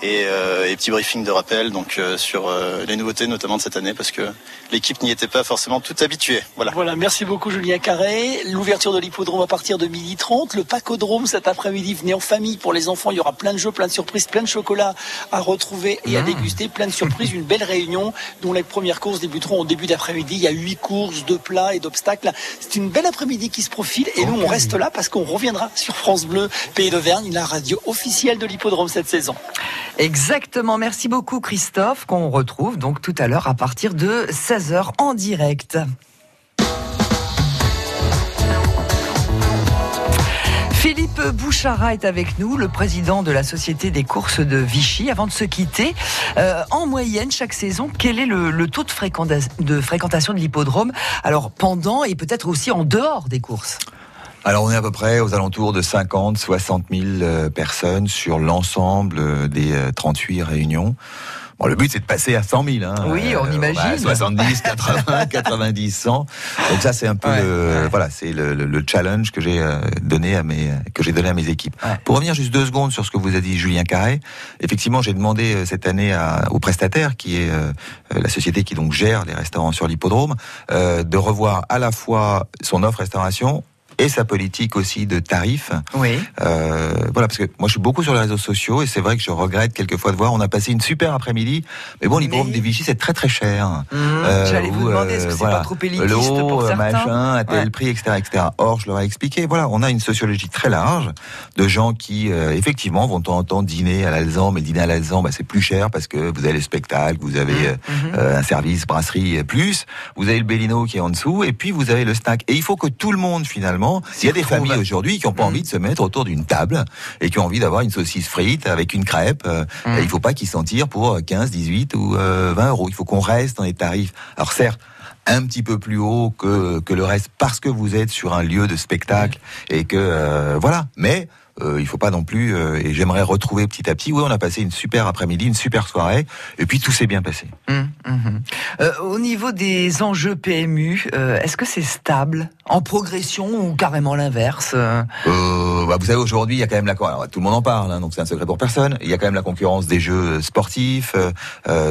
Speaker 15: Et, euh, et petit briefing de rappel donc euh, sur euh, les nouveautés notamment de cette année parce que l'équipe n'y était pas forcément toute habituée. Voilà.
Speaker 7: Voilà, merci beaucoup Julien Carré. L'ouverture de l'hippodrome à partir de 12h30. Le pacodrome cet après-midi, venez en famille pour les enfants. Il y aura plein de jeux, plein de surprises, plein de chocolat à retrouver et à déguster. Plein de surprises, une belle réunion dont les premières courses débuteront au début d'après-midi. Il y a huit courses de plats et d'obstacles. C'est une belle après-midi qui se profile et nous on reste là parce qu'on reviendra sur France Bleu, Pays d'Auvergne, la radio officielle de l'hippodrome cette saison.
Speaker 2: Exactement. Merci beaucoup, Christophe, qu'on retrouve donc tout à l'heure à partir de 16h en direct. Bouchara est avec nous, le président de la Société des courses de Vichy. Avant de se quitter, euh, en moyenne, chaque saison, quel est le, taux de, fréquenta- de fréquentation de l'hippodrome? Alors, pendant et peut-être aussi en dehors des courses?
Speaker 3: Alors on est à peu près aux alentours de 50, 60 000 euh, personnes sur l'ensemble euh, des euh, 38 réunions. Bon, le but c'est de passer à 100 000. Hein.
Speaker 2: Oui, on imagine.
Speaker 3: bah, 70, 80, 90, 100. Donc ça c'est un peu le, voilà, c'est le, le- le challenge que j'ai euh, donné à mes que j'ai donné à mes équipes. Pour revenir juste deux secondes sur ce que vous a dit Julien Carré, effectivement j'ai demandé euh, cette année à, au prestataire qui est euh, euh, la société qui donc gère les restaurants sur l'hippodrome euh, de revoir à la fois son offre restauration et sa politique aussi de tarifs.
Speaker 2: Oui.
Speaker 3: Euh, voilà, parce que moi je suis beaucoup sur les réseaux sociaux et c'est vrai que je regrette quelquefois de voir. On a passé une super après-midi, mais bon, l'hippodrome des Vichy c'est très très cher. Euh,
Speaker 2: J'allais vous demander, est-ce que c'est pas trop élitiste
Speaker 3: l'eau,
Speaker 2: pour
Speaker 3: euh,
Speaker 2: certains?
Speaker 3: machin, à tel
Speaker 2: Ouais.
Speaker 3: prix, etc., etc. Or, je leur ai expliqué, voilà, on a une sociologie très large de gens qui euh, effectivement vont de temps en temps dîner à l'Alzan, mais le dîner à l'Alzan, bah, c'est plus cher parce que vous avez le spectacle, vous avez euh, euh, un service brasserie plus, vous avez le Bellino qui est en dessous, et puis vous avez le snack. Et il faut que tout le monde finalement, il y a des familles aujourd'hui qui n'ont pas envie de se mettre autour d'une table et qui ont envie d'avoir une saucisse frite avec une crêpe. euh, et il faut pas qu'ils s'en tirent pour 15, 18 ou euh, 20 euros. Il faut qu'on reste dans les tarifs. Alors certes, un petit peu plus haut que, que le reste parce que vous êtes sur un lieu de spectacle et que euh, voilà. Mais euh, il faut pas non plus. euh, et j'aimerais retrouver petit à petit. Oui, on a passé une super après-midi, une super soirée, et puis tout s'est bien passé.
Speaker 2: Euh, au niveau des enjeux PMU, euh, est-ce que c'est stable, en progression ou carrément l'inverse
Speaker 3: bah, vous savez, aujourd'hui, il y a quand même la alors, tout le monde en parle, hein, donc c'est un secret pour personne. Il y a quand même la concurrence des jeux sportifs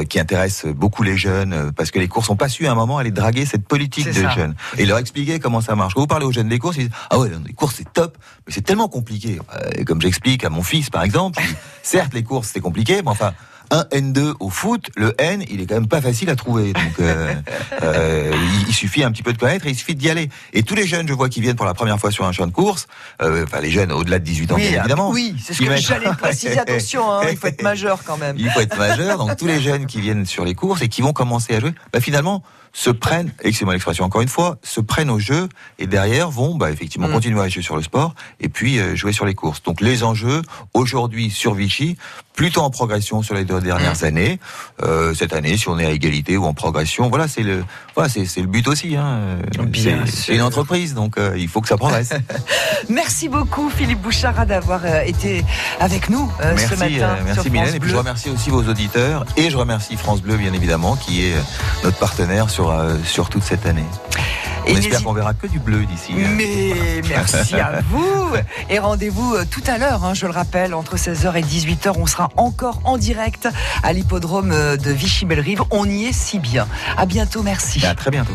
Speaker 3: qui intéresse beaucoup les jeunes parce que les courses ont pas su à un moment aller draguer cette politique des
Speaker 2: ça.
Speaker 3: jeunes et leur expliquer comment ça marche. Quand vous parlez aux jeunes des courses, ils disent ah ouais, les courses c'est top, mais c'est tellement compliqué. Euh, comme j'explique à mon fils par exemple, certes les courses c'est compliqué, mais enfin un N2 au foot, le N, il est quand même pas facile à trouver. Donc, euh, euh, il, suffit un petit peu de connaître et il suffit d'y aller. Et tous les jeunes, je vois, qui viennent pour la première fois sur un champ de course, euh, enfin les jeunes au-delà de 18 ans,
Speaker 2: Oui,
Speaker 3: bien évidemment.
Speaker 2: Oui, c'est ce que
Speaker 3: mettent-
Speaker 2: j'allais préciser. Attention, hein, il faut être majeur quand même.
Speaker 3: il faut être majeur. Donc tous les jeunes qui viennent sur les courses et qui vont commencer à jouer, bah, finalement se prennent, excusez-moi l'expression encore une fois, se prennent au jeu et derrière vont bah, effectivement
Speaker 2: Mm.
Speaker 3: continuer à jouer sur le sport et puis euh, jouer sur les courses. Donc les enjeux aujourd'hui sur Vichy,
Speaker 16: plutôt en progression sur les deux dernières années. Euh, cette année, si on est à égalité ou en progression, voilà, c'est le, voilà, c'est, c'est le but aussi. Hein.
Speaker 2: Bien
Speaker 16: c'est, c'est une entreprise, donc euh, il faut que ça progresse.
Speaker 2: Merci beaucoup Philippe Bouchara d'avoir euh, été avec nous euh,
Speaker 16: merci,
Speaker 2: ce matin.
Speaker 16: merci Mylène. Et puis je remercie aussi vos auditeurs et je remercie France Bleu, bien évidemment, qui est notre partenaire sur sur toute cette année. On
Speaker 2: Et
Speaker 16: espère qu'on verra que du bleu d'ici. hein.
Speaker 2: Mais merci à vous et rendez-vous tout à l'heure, hein, je le rappelle, entre 16h et 18h, on sera encore en direct à l'hippodrome euh, de Vichy-Bellerive. On y est si bien. À bientôt, merci.
Speaker 16: À très bientôt.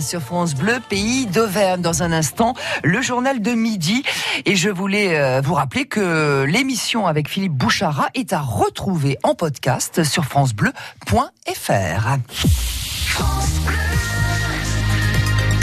Speaker 2: Sur France Bleu, pays d'Auvergne. Dans un instant, le journal de midi. Et je voulais euh, vous rappeler que l'émission avec Philippe Bouchara est à retrouver en podcast sur francebleu.fr.
Speaker 17: France Bleu.